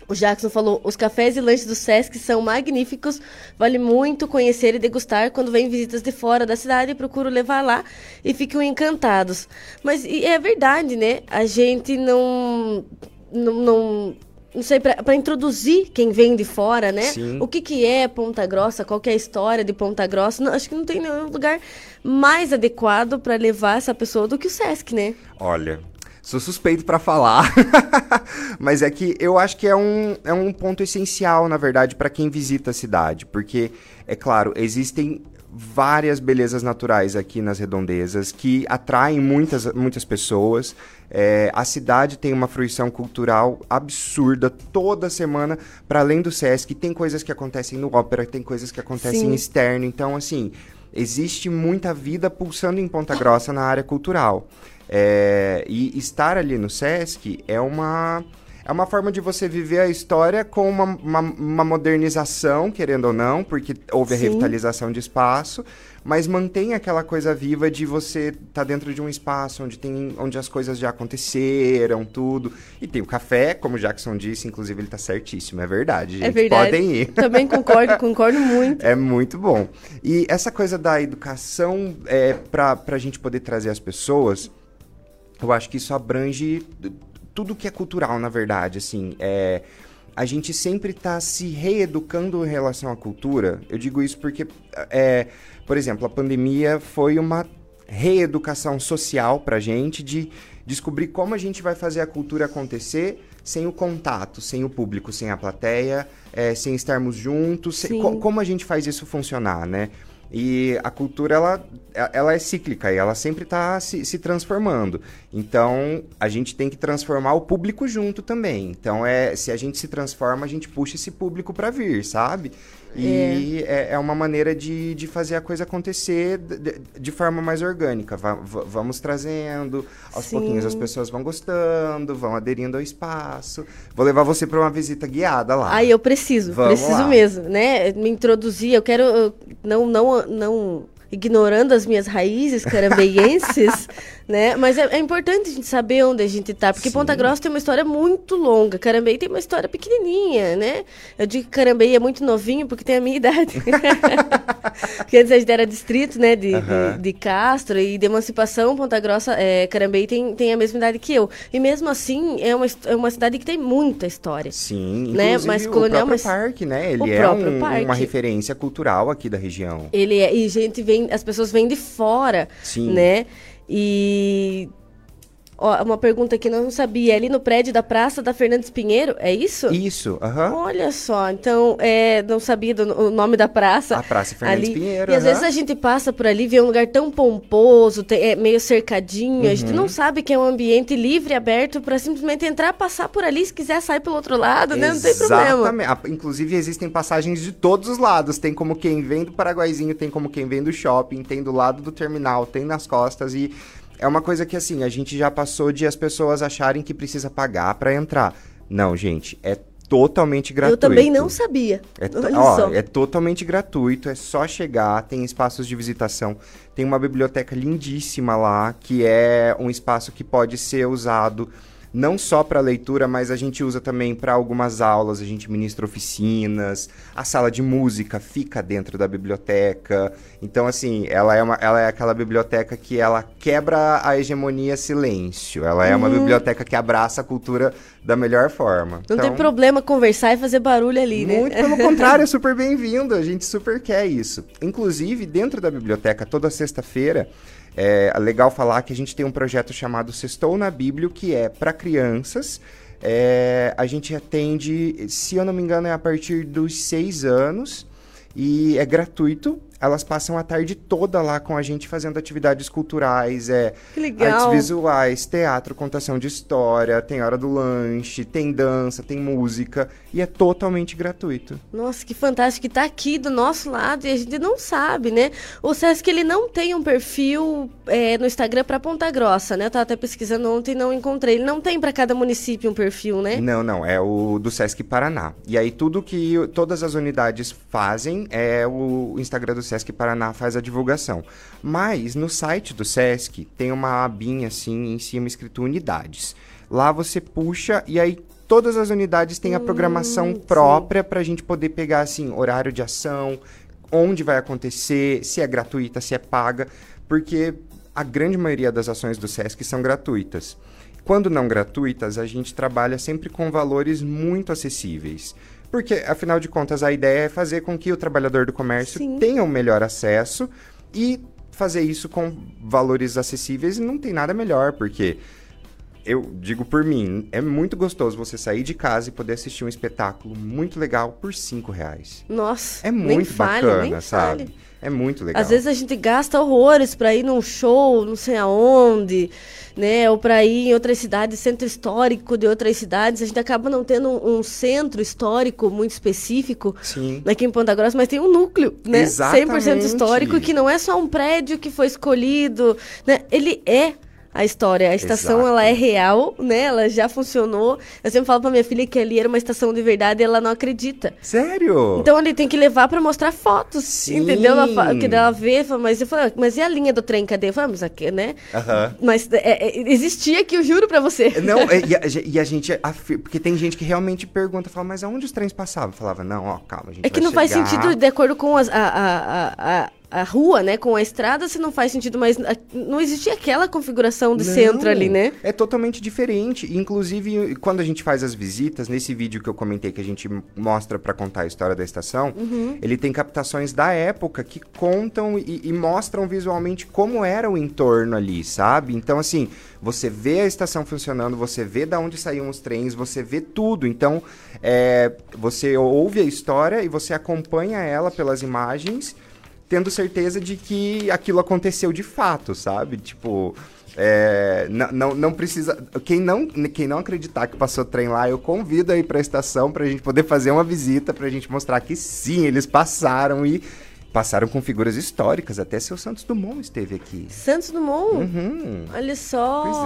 o Jackson falou: os cafés e lanches do Sesc são magníficos, vale muito conhecer e degustar quando vem visitas de fora da cidade. Procuro levar lá e ficam encantados. Mas é verdade, né? A gente não. não, não não sei, para introduzir quem vem de fora, né? Sim. O que, que é Ponta Grossa, qual é a história de Ponta Grossa. Não, acho que não tem nenhum lugar mais adequado para levar essa pessoa do que o Sesc, né? Olha, Sou suspeito para falar, (laughs) mas é que eu acho que é um, é um ponto essencial, na verdade, para quem visita a cidade, porque, é claro, existem várias belezas naturais aqui nas redondezas que atraem muitas, muitas pessoas. É, a cidade tem uma fruição cultural absurda toda semana, para além do SESC. Tem coisas que acontecem no ópera, tem coisas que acontecem Sim. externo. Então, assim, existe muita vida pulsando em Ponta (gasps) Grossa na área cultural. É, e estar ali no SESC é uma, é uma forma de você viver a história com uma, uma, uma modernização, querendo ou não, porque houve a revitalização de espaço, mas mantém aquela coisa viva de você estar tá dentro de um espaço onde, tem, onde as coisas já aconteceram, tudo. E tem o café, como o Jackson disse, inclusive ele está certíssimo, é verdade, é gente. É verdade. Podem ir. (laughs) Também concordo, concordo muito. É muito bom. E essa coisa da educação, é, para a gente poder trazer as pessoas eu acho que isso abrange tudo que é cultural, na verdade, assim, é a gente sempre está se reeducando em relação à cultura. Eu digo isso porque, é, por exemplo, a pandemia foi uma reeducação social para a gente de descobrir como a gente vai fazer a cultura acontecer sem o contato, sem o público, sem a plateia, é, sem estarmos juntos, sem, co como a gente faz isso funcionar, né? E a cultura, ela, ela é cíclica e ela sempre está se, se, transformando. Então, a gente tem que transformar o público junto também. Então, é se a gente se transforma, a gente puxa esse público para vir, sabe? E é, é uma maneira de, de fazer a coisa acontecer de, de forma mais orgânica. Va vamos trazendo, aos Sim. pouquinhos as pessoas vão gostando, vão aderindo ao espaço. Vou levar você para uma visita guiada lá. Aí eu preciso, vamos preciso lá. mesmo, né? Me introduzir, eu quero não, não, não ignorando as minhas raízes (laughs) carambeienses, né? Mas é, é, importante a gente saber onde a gente tá, porque Sim. Ponta Grossa tem uma história muito longa, Carambei tem uma história pequenininha, né? Eu digo que Carambei é muito novinho porque tem a minha idade. (laughs) porque antes a gente era distrito, né, de, de, de, Castro e de Emancipação, Ponta Grossa, é, Carambei tem, tem a mesma idade que eu. E mesmo assim, é uma, é uma cidade que tem muita história. Sim, né? Mas colonial, o próprio mas... parque, né? Ele é um, uma referência cultural aqui da região. Ele é, e gente vem, as pessoas vêm de fora, Sim. né? E Ó, uma pergunta que eu não sabia. É ali no prédio da Praça da Fernandes Pinheiro, é isso? Isso, aham. Olha só, então, é, não sabia do, o nome da praça. A Praça Fernandes ali. Pinheiro, E às aham. vezes a gente passa por ali, vê um lugar tão pomposo, tem- é meio cercadinho, a gente Uhum. não sabe que é um ambiente livre, aberto, para simplesmente entrar, passar por ali, se quiser sair pelo outro lado, né? Não tem problema. Exatamente. Ah, Inclusive, existem passagens de todos os lados. Tem como quem vem do Paraguaizinho, tem como quem vem do shopping, tem do lado do terminal, tem nas costas e. É uma coisa que, assim, a gente já passou de as pessoas acharem que precisa pagar pra entrar. Não, gente, é totalmente gratuito. Eu também não sabia. É, ó, é totalmente gratuito, é só chegar, tem espaços de visitação, tem uma biblioteca lindíssima lá, que é um espaço que pode ser usado não só para leitura, mas a gente usa também para algumas aulas, a gente ministra oficinas, a sala de música fica dentro da biblioteca. Então, assim, ela é, uma, ela é aquela biblioteca que ela quebra a hegemonia silêncio. Ela é uma biblioteca que abraça a cultura da melhor forma. Não tem Então- problema conversar e fazer barulho ali, né? muito pelo contrário, é (laughs) super bem-vindo. A gente super quer isso. Inclusive, dentro da biblioteca, toda sexta-feira, é legal falar que a gente tem um projeto chamado Sextou na Bíblia, que é para crianças. É, a gente atende, se eu não me engano, é a partir dos seis anos e é gratuito. Elas passam a tarde toda lá com a gente fazendo atividades culturais, é artes visuais, teatro, contação de história, tem hora do lanche, tem dança, tem música e é totalmente gratuito. Nossa, que fantástico que tá aqui do nosso lado e a gente não sabe, né? O Sesc, ele não tem um perfil é, no Instagram para Ponta Grossa, né? Eu tava até pesquisando ontem e não encontrei. Ele não tem para cada município um perfil, né? Não, não, é o do Sesc Paraná. E aí tudo que todas as unidades fazem é o Instagram do Sesc Paraná faz a divulgação. Mas no site do Sesc tem uma abinha assim em cima escrito unidades. Lá você puxa e aí todas as unidades têm a programação própria para a gente poder pegar assim horário de ação, onde vai acontecer, se é gratuita, se é paga, porque a grande maioria das ações do Sesc são gratuitas. Quando não gratuitas, a gente trabalha sempre com valores muito acessíveis. Porque, afinal de contas, a ideia é fazer com que o trabalhador do comércio Sim. tenha um melhor acesso e fazer isso com valores acessíveis não tem nada melhor, porque eu digo por mim, é muito gostoso você sair de casa e poder assistir um espetáculo muito legal por cinco reais. Nossa, É muito fale, bacana, nem sabe? fale. É muito legal. Às vezes a gente gasta horrores para ir num show, não sei aonde, né? Ou para ir em outras cidades, centro histórico de outras cidades. A gente acaba não tendo um, um centro histórico muito específico Sim. aqui em Ponta Grossa, mas tem um núcleo, né? 100% Exatamente. histórico, que não é só um prédio que foi escolhido, né? Ele é a história. A estação, Exato. ela é real, né? Ela já funcionou. Eu sempre falo pra minha filha que ali era uma estação de verdade e ela não acredita. Sério? Então ele tem que levar pra mostrar fotos, Sim. entendeu? Ela que ela vê, mas eu falo, mas e a linha do trem, cadê? Falo, mas aqui, né? Aham. Mas é, é, existia aqui, eu juro pra você. Não, é, e, a, (laughs) e a gente. Porque tem gente que realmente pergunta, fala, mas aonde os trens passavam? Eu falava, não, ó, calma, a gente É que não faz chegar." sentido de acordo com as- a, a, a, a, a rua, né? Com a estrada, se não faz sentido, mas não existia aquela configuração de Não, centro ali, né? É totalmente diferente. Inclusive, quando a gente faz as visitas, nesse vídeo que eu comentei que a gente mostra pra contar a história da estação, Uhum. ele tem captações da época que contam e, e mostram visualmente como era o entorno ali, sabe? Então, assim, você vê a estação funcionando, você vê da onde saíam os trens, você vê tudo. Então, é, você ouve a história e você acompanha ela pelas imagens tendo certeza de que aquilo aconteceu de fato, sabe? Tipo, é, não, não, não precisa. Quem não, quem não acreditar que passou trem lá, eu convido aí pra estação pra gente poder fazer uma visita, pra gente mostrar que sim, eles passaram e passaram com figuras históricas. Até seu Santos Dumont esteve aqui. Santos Dumont, Uhum. olha só. Pois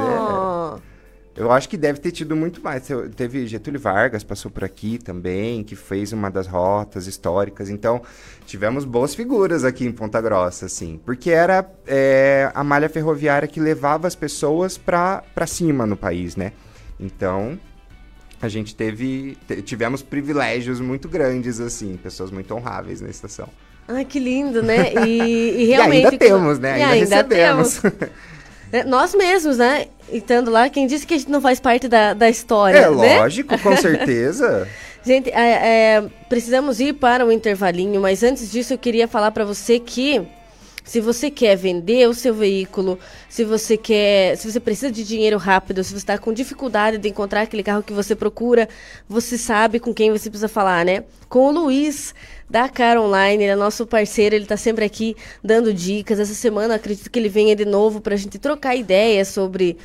é. Eu acho que deve ter tido muito mais. Te- Teve Getúlio Vargas, passou por aqui também, que fez uma das rotas históricas. Então, tivemos boas figuras aqui em Ponta Grossa, assim. Porque era é, a malha ferroviária que levava as pessoas pra, pra cima no país, né? Então, a gente teve... te- tivemos privilégios muito grandes, assim. Pessoas muito honráveis na estação. Ai, que lindo, né? (laughs) E, e realmente. e ainda temos, né? E Ainda, recebemos. temos. (laughs) É, Nós mesmos, né? Estando lá, quem disse que a gente não faz parte da, da história, é né? lógico, com (laughs) certeza. Gente, é, é, precisamos ir para um intervalinho, mas antes disso eu queria falar para você que Se você quer vender o seu veículo, se você quer, se você precisa de dinheiro rápido, se você está com dificuldade de encontrar aquele carro que você procura, você sabe com quem você precisa falar, né? Com o Luiz da Car Online, ele é nosso parceiro, ele está sempre aqui dando dicas. Essa semana acredito que ele venha de novo para a gente trocar ideias sobre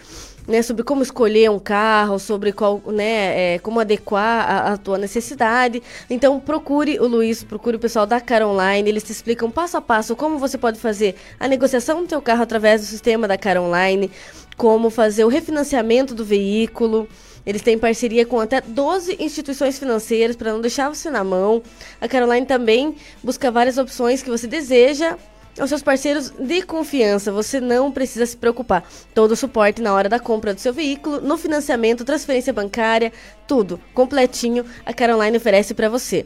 né, sobre como escolher um carro, sobre qual, né, é, como adequar a, a, tua necessidade. Então procure o Luiz, procure o pessoal da Car Online, eles te explicam passo a passo como você pode fazer a negociação do teu carro através do sistema da Car Online, como fazer o refinanciamento do veículo. Eles têm parceria com até 12 instituições financeiras para não deixar você na mão. A Caroline também busca várias opções que você deseja aos seus parceiros de confiança. Você não precisa se preocupar. Todo o suporte na hora da compra do seu veículo, no financiamento, transferência bancária, tudo completinho a Caroline oferece para você.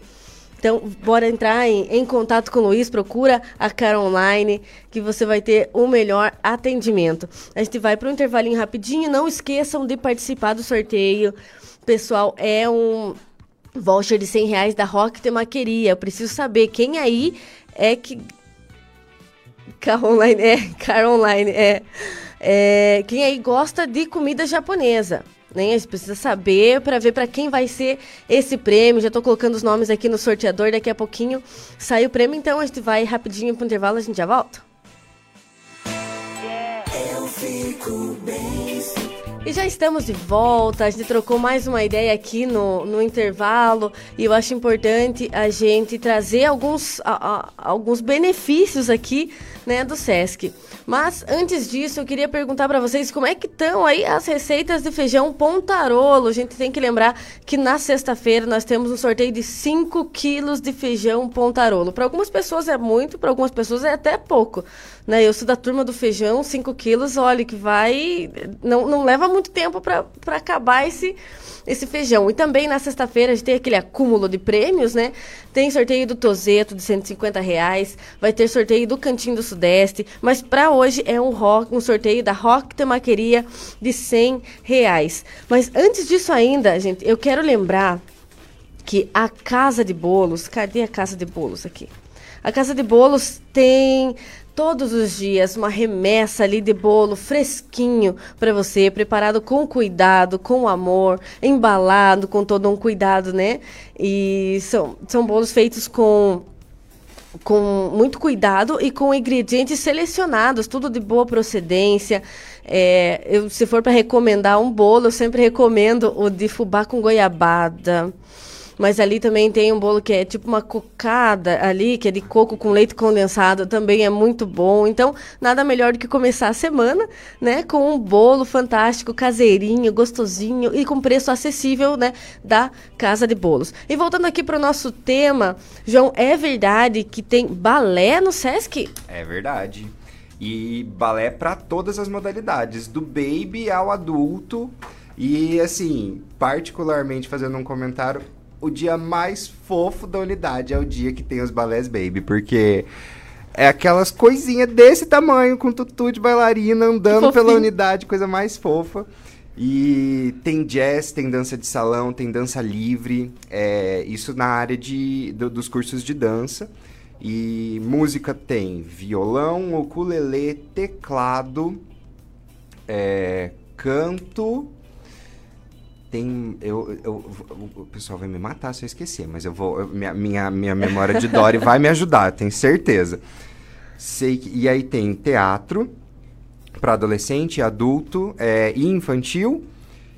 Então, bora entrar em, em, contato com o Luiz, procura a Cara Online, que você vai ter o melhor atendimento. A gente vai para um intervalinho rapidinho, não esqueçam de participar do sorteio. Pessoal, é um voucher de 100 reais da Rock Temaqueria. Eu preciso saber quem aí é que Car online, é, car online, é. é. Quem aí gosta de comida japonesa? Né? A gente precisa saber para ver para quem vai ser esse prêmio. Já estou colocando os nomes aqui no sorteador. Daqui a pouquinho sai o prêmio. Então a gente vai rapidinho para o intervalo. A gente já volta. Eu fico bem. E já estamos de volta, a gente trocou mais uma ideia aqui no, no intervalo e eu acho importante a gente trazer alguns, a, a, alguns benefícios aqui né, do SESC. Mas antes disso, eu queria perguntar para vocês como é que estão aí as receitas de feijão pontarolo. A gente tem que lembrar que na sexta-feira nós temos um sorteio de 5 quilos de feijão pontarolo. Para algumas pessoas é muito, para algumas pessoas é até pouco. Né? Eu sou da turma do feijão, 5 quilos, olha, que vai. Não, não leva muito tempo para acabar esse esse feijão. E também na sexta-feira a gente tem aquele acúmulo de prêmios, né? Tem sorteio do Tozeto de 150 reais, vai ter sorteio do Cantinho do Sudeste, mas para hoje é um, rock, um sorteio da Rock Temaqueria de 100 reais. Mas antes disso ainda, gente, eu quero lembrar que a Casa de Bolos, cadê a Casa de Bolos aqui? A Casa de Bolos tem todos os dias uma remessa ali de bolo fresquinho para você, preparado com cuidado, com amor, embalado com todo um cuidado, né? E são, são bolos feitos com com muito cuidado e com ingredientes selecionados, tudo de boa procedência. É, eu, se for para recomendar um bolo, eu sempre recomendo o de fubá com goiabada. Mas ali também tem um bolo que é tipo uma cocada ali, que é de coco com leite condensado, também é muito bom. Então, nada melhor do que começar a semana, né, com um bolo fantástico, caseirinho, gostosinho e com preço acessível, né, da Casa de Bolos. E voltando aqui para o nosso tema, João, é verdade que tem balé no SESC? É verdade. E balé para todas as modalidades, do baby ao adulto. E assim, particularmente fazendo um comentário, o dia mais fofo da unidade é o dia que tem os balés baby, porque é aquelas coisinhas desse tamanho, com tutu de bailarina andando pela unidade, coisa mais fofa. E tem jazz, tem dança de salão, tem dança livre, é, isso na área de, do, dos cursos de dança. E música tem violão, ukulele, teclado, é, canto, tem. Eu, eu, o pessoal vai me matar se eu esquecer, mas eu vou. minha, minha, minha memória de Dory vai me ajudar, tenho certeza. Sei que, e aí tem teatro para adolescente, adulto é, e infantil.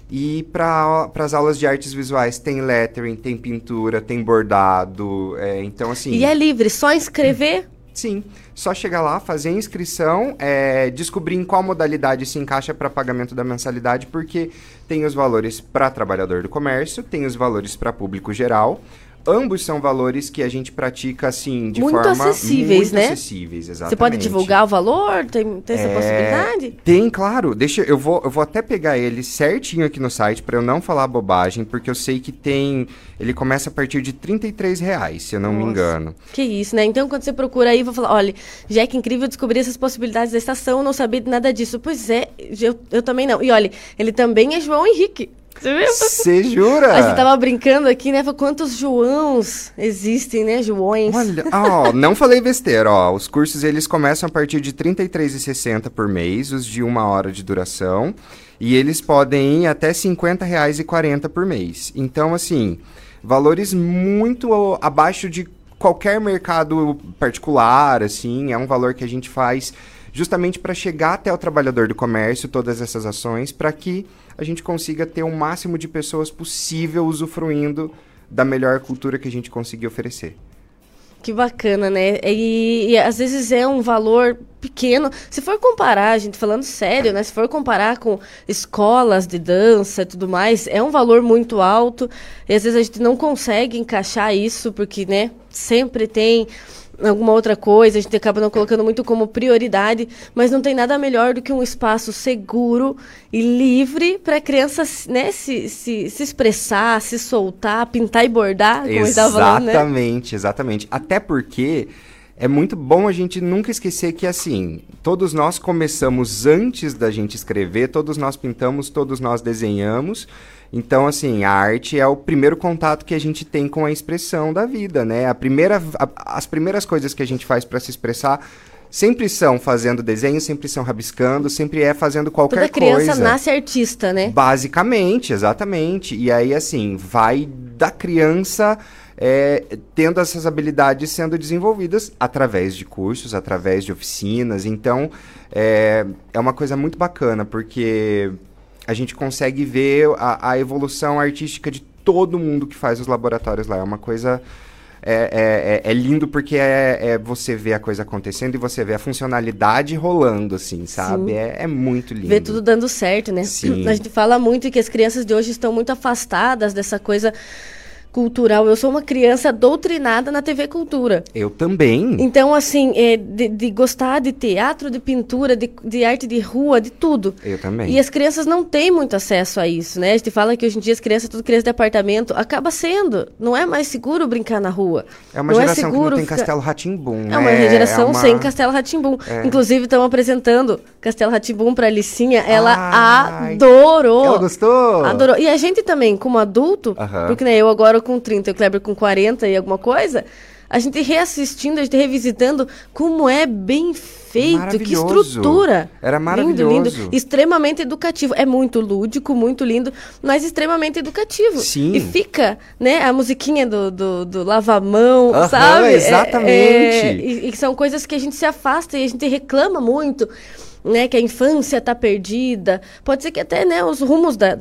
E para as aulas de artes visuais tem lettering, tem pintura, tem bordado. É, então, assim. E é livre, só inscrever? Sim, só chegar lá, fazer a inscrição, é, descobrir em qual modalidade se encaixa para pagamento da mensalidade, porque tem os valores para trabalhador do comércio, tem os valores para público geral, ambos são valores que a gente pratica assim de muito forma acessíveis, muito né? acessíveis, exatamente. Você pode divulgar o valor? Tem, tem essa é, possibilidade? Tem, claro. Deixa eu vou eu vou até pegar ele certinho aqui no site para eu não falar bobagem, porque eu sei que tem ele começa a partir de 33 reais, se eu não Nossa, me engano. Que isso, né? Então quando você procura aí, vou falar, olha, já é que incrível descobrir essas possibilidades da estação, não sabia nada disso. Pois é, eu, eu também não. E olha, ele também é João Henrique. Você viu? Você jura? A gente tava brincando aqui, né? Quantos Joãos existem, né? Joões. Olha, ó, não falei besteira, ó. Os cursos eles começam a partir de R$ 33,60 por mês, os de uma hora de duração, e eles podem ir até R$ 50,40 por mês. Então, assim, valores muito abaixo de qualquer mercado particular, assim, é um valor que a gente faz justamente para chegar até o trabalhador do comércio, todas essas ações, para que a gente consiga ter o máximo de pessoas possível usufruindo da melhor cultura que a gente conseguir oferecer. Que bacana, né? E, e, às vezes é um valor pequeno. Se for comparar, gente falando sério, né? Se for comparar com escolas de dança e tudo mais, é um valor muito alto. E às vezes a gente não consegue encaixar isso, porque, né? Sempre tem alguma outra coisa, a gente acaba não colocando muito como prioridade, mas não tem nada melhor do que um espaço seguro e livre para a criança né, se, se, se expressar, se soltar, pintar e bordar, como exatamente, falando, né? Exatamente, exatamente. Até porque é muito bom a gente nunca esquecer que, assim, todos nós começamos antes da gente escrever, todos nós pintamos, todos nós desenhamos. Então, assim, a arte é o primeiro contato que a gente tem com a expressão da vida, né? A primeira, a, as primeiras coisas que a gente faz para se expressar sempre são fazendo desenho, sempre são rabiscando, sempre é fazendo qualquer coisa. Toda criança coisa. nasce artista, né? Basicamente, exatamente. E aí, assim, vai da criança é, tendo essas habilidades sendo desenvolvidas através de cursos, através de oficinas. Então, é, é uma coisa muito bacana, porque a gente consegue ver a, a, evolução artística de todo mundo que faz os laboratórios lá. É uma coisa. É, é, é, é lindo porque é, é, você ver a coisa acontecendo e você vê a funcionalidade rolando, assim, sabe? É, é, muito lindo. Ver tudo dando certo, né? Sim. A gente fala muito que as crianças de hoje estão muito afastadas dessa coisa cultural. Eu sou uma criança doutrinada na TV Cultura. Eu também. Então, assim, é, de, de, gostar de teatro, de pintura, de, de, arte de rua, de tudo. Eu também. E as crianças não têm muito acesso a isso, né? A gente fala que hoje em dia as crianças, tudo criança de apartamento, acaba sendo. Não é mais seguro brincar na rua. É uma não geração é seguro que não tem ficar... Castelo Ratimbum, né? É uma geração é uma... sem Castelo Ratimbum. É. Inclusive, estão apresentando Castelo Ratimbum para Licinha. Ela Ai. adorou. Ela gostou? Adorou. E a gente também, como adulto, uh -huh. porque né, eu agora com 30 o Kleber com 40 e alguma coisa, a gente reassistindo, a gente revisitando como é bem feito, que estrutura. Era maravilhoso. Lindo, lindo, extremamente educativo. É muito lúdico, muito lindo, mas extremamente educativo. Sim. E fica, né, a musiquinha do, do, do lava-mão, sabe? Exatamente. É, é, e, e são coisas que a gente se afasta e a gente reclama muito, né, que a infância está perdida. Pode ser que até, né, os rumos da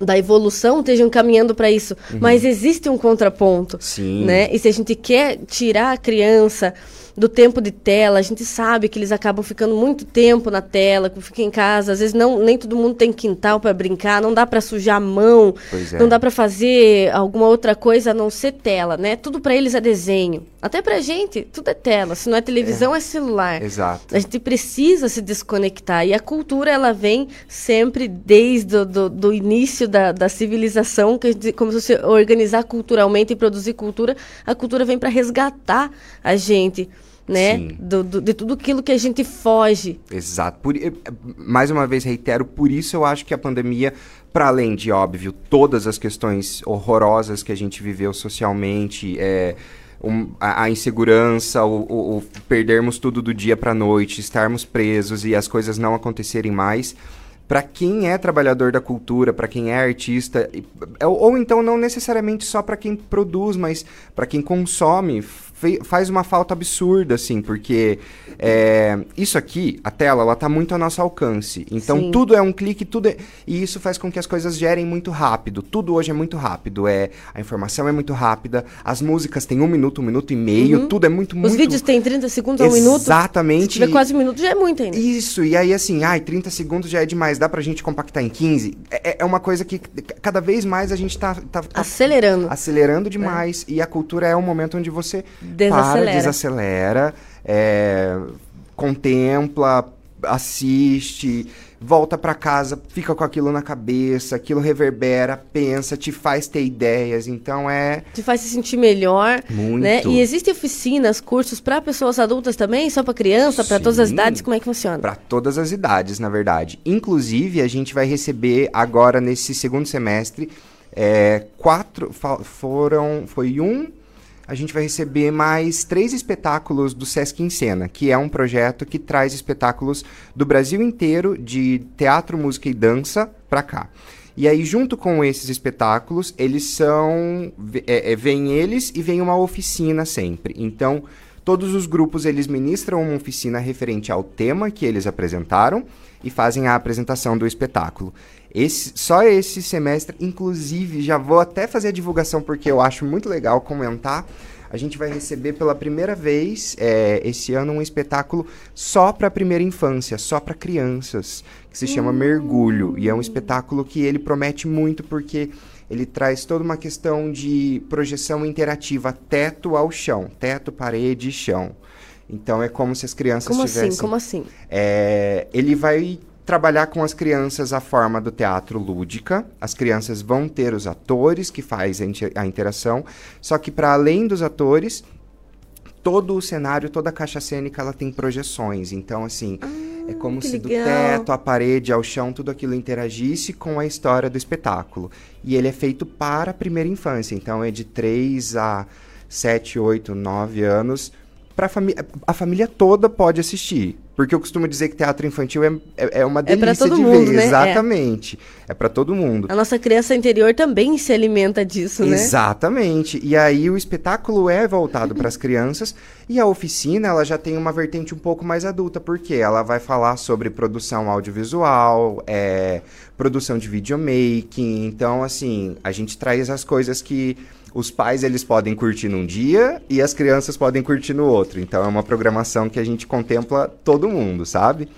da evolução estejam caminhando para isso, Uhum. mas existe um contraponto, Sim. né? E se a gente quer tirar a criança do tempo de tela, a gente sabe que eles acabam ficando muito tempo na tela, que fica em casa, às vezes não nem todo mundo tem quintal para brincar, não dá para sujar a mão, é. não dá para fazer alguma outra coisa a não ser tela, né? Tudo para eles é desenho. Até pra gente, tudo é tela, se não é televisão é, celular. Exato. A gente precisa se desconectar. E a cultura, ela vem sempre desde o do, do início da, da civilização, que a gente, como se você organizar culturalmente e produzir cultura, a cultura vem para resgatar a gente, né? Do, do, de tudo aquilo que a gente foge. Exato. Por, eh, mais uma vez reitero, por isso eu acho que a pandemia, para além de óbvio todas as questões horrorosas que a gente viveu socialmente, é, um, a, a, insegurança, o, o, o, perdermos tudo do dia para noite, estarmos presos e as coisas não acontecerem mais. Para quem é trabalhador da cultura, para quem é artista, ou, ou então não necessariamente só para quem produz, mas para quem consome, faz uma falta absurda, assim, porque é, isso aqui, a tela, ela tá muito ao nosso alcance. Então Sim. tudo é um clique, tudo é, e isso faz com que as coisas gerem muito rápido. Tudo hoje é muito rápido. É, a informação é muito rápida, as músicas têm um minuto, um minuto e meio, Uhum. tudo é muito, Os muito. vídeos têm 30 segundos a um minuto. Exatamente. Se tiver quase um minuto, já é muito ainda. Isso, e aí assim, ai, 30 segundos já é demais, dá pra gente compactar em 15. É, é uma coisa que cada vez mais a gente tá, tá, tá Acelerando. acelerando demais. E a cultura é um momento onde você Desacelera. para, desacelera, é, contempla, assiste, volta para casa, fica com aquilo na cabeça, aquilo reverbera, pensa, te faz ter ideias. Então é. Te faz se sentir melhor. Muito. Né? E existem oficinas, cursos para pessoas adultas também? Só para criança, para todas as idades? Como é que funciona? Para todas as idades, na verdade. Inclusive, a gente vai receber agora nesse segundo semestre. É, quatro foram foi um a gente vai receber mais três espetáculos do Sesc em Cena, que é um projeto que traz espetáculos do Brasil inteiro de teatro, música e dança para cá. E aí, junto com esses espetáculos, eles são. É, é, vem eles e vem uma oficina sempre. Então, todos os grupos eles ministram uma oficina referente ao tema que eles apresentaram e fazem a apresentação do espetáculo. Esse, só esse semestre, inclusive, já vou até fazer a divulgação porque eu acho muito legal comentar. A gente vai receber pela primeira vez é, esse ano um espetáculo só para a primeira infância, só para crianças, que se chama Mergulho. E é um espetáculo que ele promete muito porque ele traz toda uma questão de projeção interativa, teto ao chão, teto, parede e chão. Então é como se as crianças como tivessem. Assim? Como assim? É, ele vai trabalhar com as crianças a forma do teatro lúdica. As crianças vão ter os atores que fazem a interação, só que para além dos atores, todo o cenário, toda a caixa cênica, ela tem projeções. Então, assim, ah, é como se legal. do teto, à parede, ao chão, tudo aquilo interagisse com a história do espetáculo. E ele é feito para a primeira infância. Então, é de 3 a 7, 8, 9 anos. Pra fami a família toda pode assistir. Porque eu costumo dizer que teatro infantil é, é, é uma delícia é de mundo, ver. Né? Exatamente. É, para todo mundo. A nossa criança interior também se alimenta disso, né? Exatamente. E aí o espetáculo é voltado para as (laughs) crianças e a oficina ela já tem uma vertente um pouco mais adulta, porque ela vai falar sobre produção audiovisual, é, produção de videomaking. Então, assim, a gente traz as coisas que os pais eles podem curtir num dia e as crianças podem curtir no outro. Então é uma programação que a gente contempla todo mundo, sabe?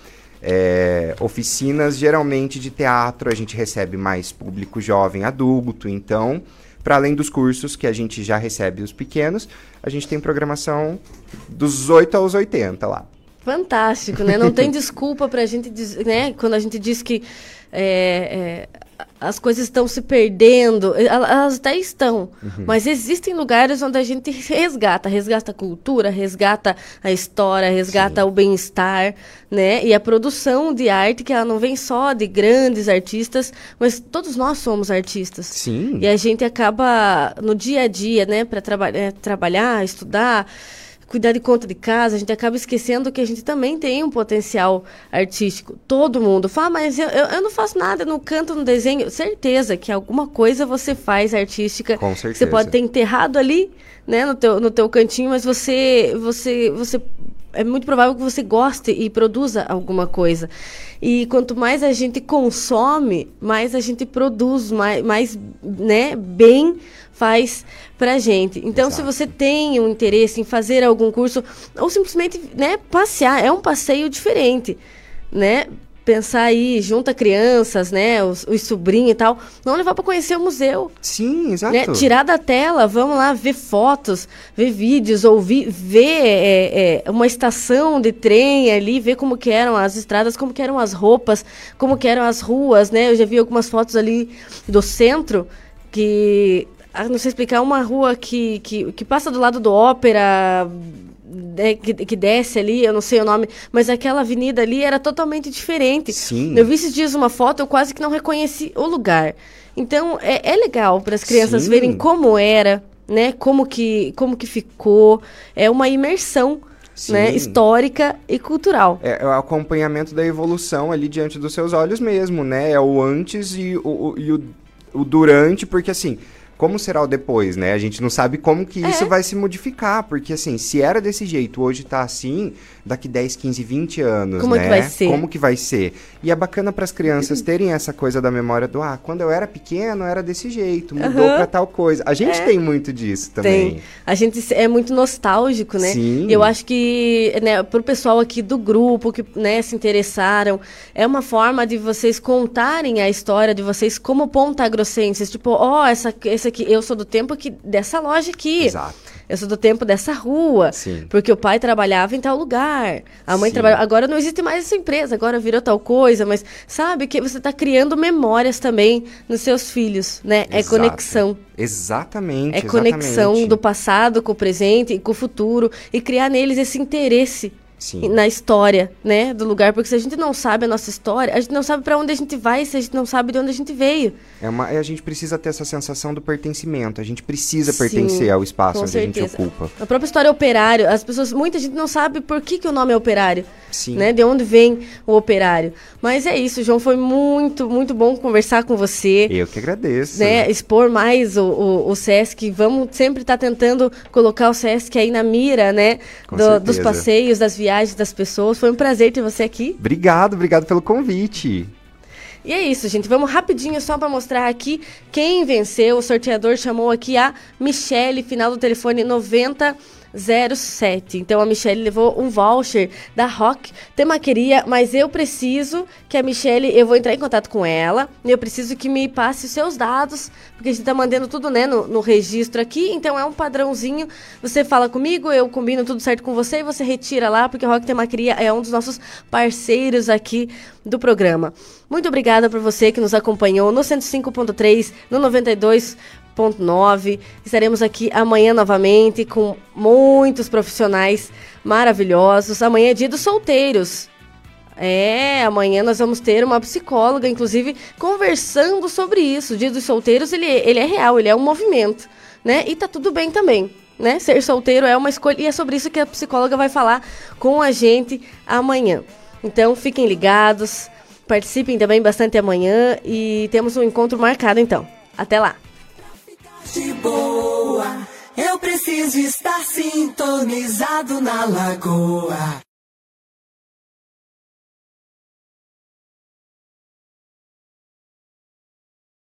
É, oficinas geralmente de teatro a gente recebe mais público jovem adulto, então para além dos cursos que a gente já recebe os pequenos, a gente tem programação dos 8 aos 80 lá. Fantástico, né? Não tem (laughs) desculpa para a gente, né? Quando a gente diz que é, é, as coisas estão se perdendo, elas até estão, uhum. mas existem lugares onde a gente resgata, resgata a cultura, resgata a história, resgata Sim. o bem-estar, né? E a produção de arte que ela não vem só de grandes artistas, mas todos nós somos artistas. Sim. E a gente acaba no dia a dia, né, para traba é, trabalhar, estudar, cuidar de conta de casa, a gente acaba esquecendo que a gente também tem um potencial artístico. Todo mundo fala, ah, mas eu, eu, eu não faço nada, não canto, no desenho. Certeza que alguma coisa você faz artística. Com certeza. Você pode ter enterrado ali, né, no teu, no teu cantinho, mas você, você, você é muito provável que você goste e produza alguma coisa. E quanto mais a gente consome, mais a gente produz, mais, mais né, bem faz pra gente. Então, Exato. se você tem um interesse em fazer algum curso, ou simplesmente né, passear, é um passeio diferente, né? pensar aí, junta crianças, né, os, os sobrinhos e tal, não levar para conhecer o museu. Sim, exato. Né? Tirar da tela, vamos lá ver fotos, ver vídeos, ouvir, ver é, é, uma estação de trem ali, ver como que eram as estradas, como que eram as roupas, como que eram as ruas, né? Eu já vi algumas fotos ali do centro que ah, não sei explicar, uma rua que, que, que passa do lado do ópera, né, que, que, desce ali, eu não sei o nome, mas aquela avenida ali era totalmente diferente. Sim. Eu vi esses dias uma foto, eu quase que não reconheci o lugar. Então é, é legal para as crianças Sim. verem como era, né? Como que, como que ficou. É uma imersão. Né, histórica e cultural. É, é, o acompanhamento da evolução ali diante dos seus olhos mesmo, né? É o antes e o, o, e o, o durante, porque assim, como será o depois, né? A gente não sabe como que é. isso vai se modificar, porque assim, se era desse jeito, hoje tá assim, daqui 10, 15, 20 anos, como né? Que vai ser? Como que vai ser? E é bacana para as crianças terem essa coisa da memória do, ah, quando eu era pequeno era desse jeito, mudou uhum. para tal coisa. A gente é. tem muito disso também. Tem. A gente é muito nostálgico, né? Sim. Eu acho que, né, pro pessoal aqui do grupo que, né, se interessaram, é uma forma de vocês contarem a história de vocês como ponta grossenses, tipo, ó, oh, essa essa aqui, eu sou do tempo que dessa loja aqui. Exato. Eu sou do tempo dessa rua. Sim. Porque o pai trabalhava em tal lugar. A mãe Sim. trabalhava. Agora não existe mais essa empresa, agora virou tal coisa, mas sabe que você está criando memórias também nos seus filhos, né? É Exato. conexão. Exatamente. É conexão exatamente. do passado com o presente e com o futuro e criar neles esse interesse Sim. na história, né, do lugar, porque se a gente não sabe a nossa história, a gente não sabe para onde a gente vai, se a gente não sabe de onde a gente veio. É uma, a gente precisa ter essa sensação do pertencimento. A gente precisa Sim, pertencer ao espaço onde a gente certeza. ocupa. A própria história operário, as pessoas, muita gente não sabe por que, que o nome é operário, Sim. né, de onde vem o operário. Mas é isso, João, foi muito, muito bom conversar com você. Eu que agradeço. né, expor mais o, o, o SESC. Vamos sempre estar tentando colocar o SESC aí na mira, né? Do- dos certeza. passeios, das viagens das pessoas. Foi um prazer ter você aqui. Obrigado, obrigado pelo convite. E é isso, gente. Vamos rapidinho só para mostrar aqui quem venceu. O sorteador chamou aqui a Michele, final do telefone 9007. Então a Michele levou um voucher da Rock Temaqueria, mas eu preciso que a Michele, eu vou entrar em contato com ela, eu preciso que me passe os seus dados, porque a gente tá mandando tudo, né, no, no registro aqui, então é um padrãozinho. Você fala comigo, eu combino tudo certo com você e você retira lá, porque a Rock Temaqueria é um dos nossos parceiros aqui do programa. Muito obrigada por você que nos acompanhou no 105.3, no 92.9. Estaremos aqui amanhã novamente com muitos profissionais maravilhosos. Amanhã é dia dos solteiros. É, amanhã nós vamos ter uma psicóloga, inclusive, conversando sobre isso. O Dia dos Solteiros, ele, ele é real, ele é um movimento, né? E tá tudo bem também, né? Ser solteiro é uma escolha e é sobre isso que a psicóloga vai falar com a gente amanhã. Então, fiquem ligados, participem também bastante amanhã e temos um encontro marcado então. Até lá! De boa. Eu preciso estar sintonizado na lagoa.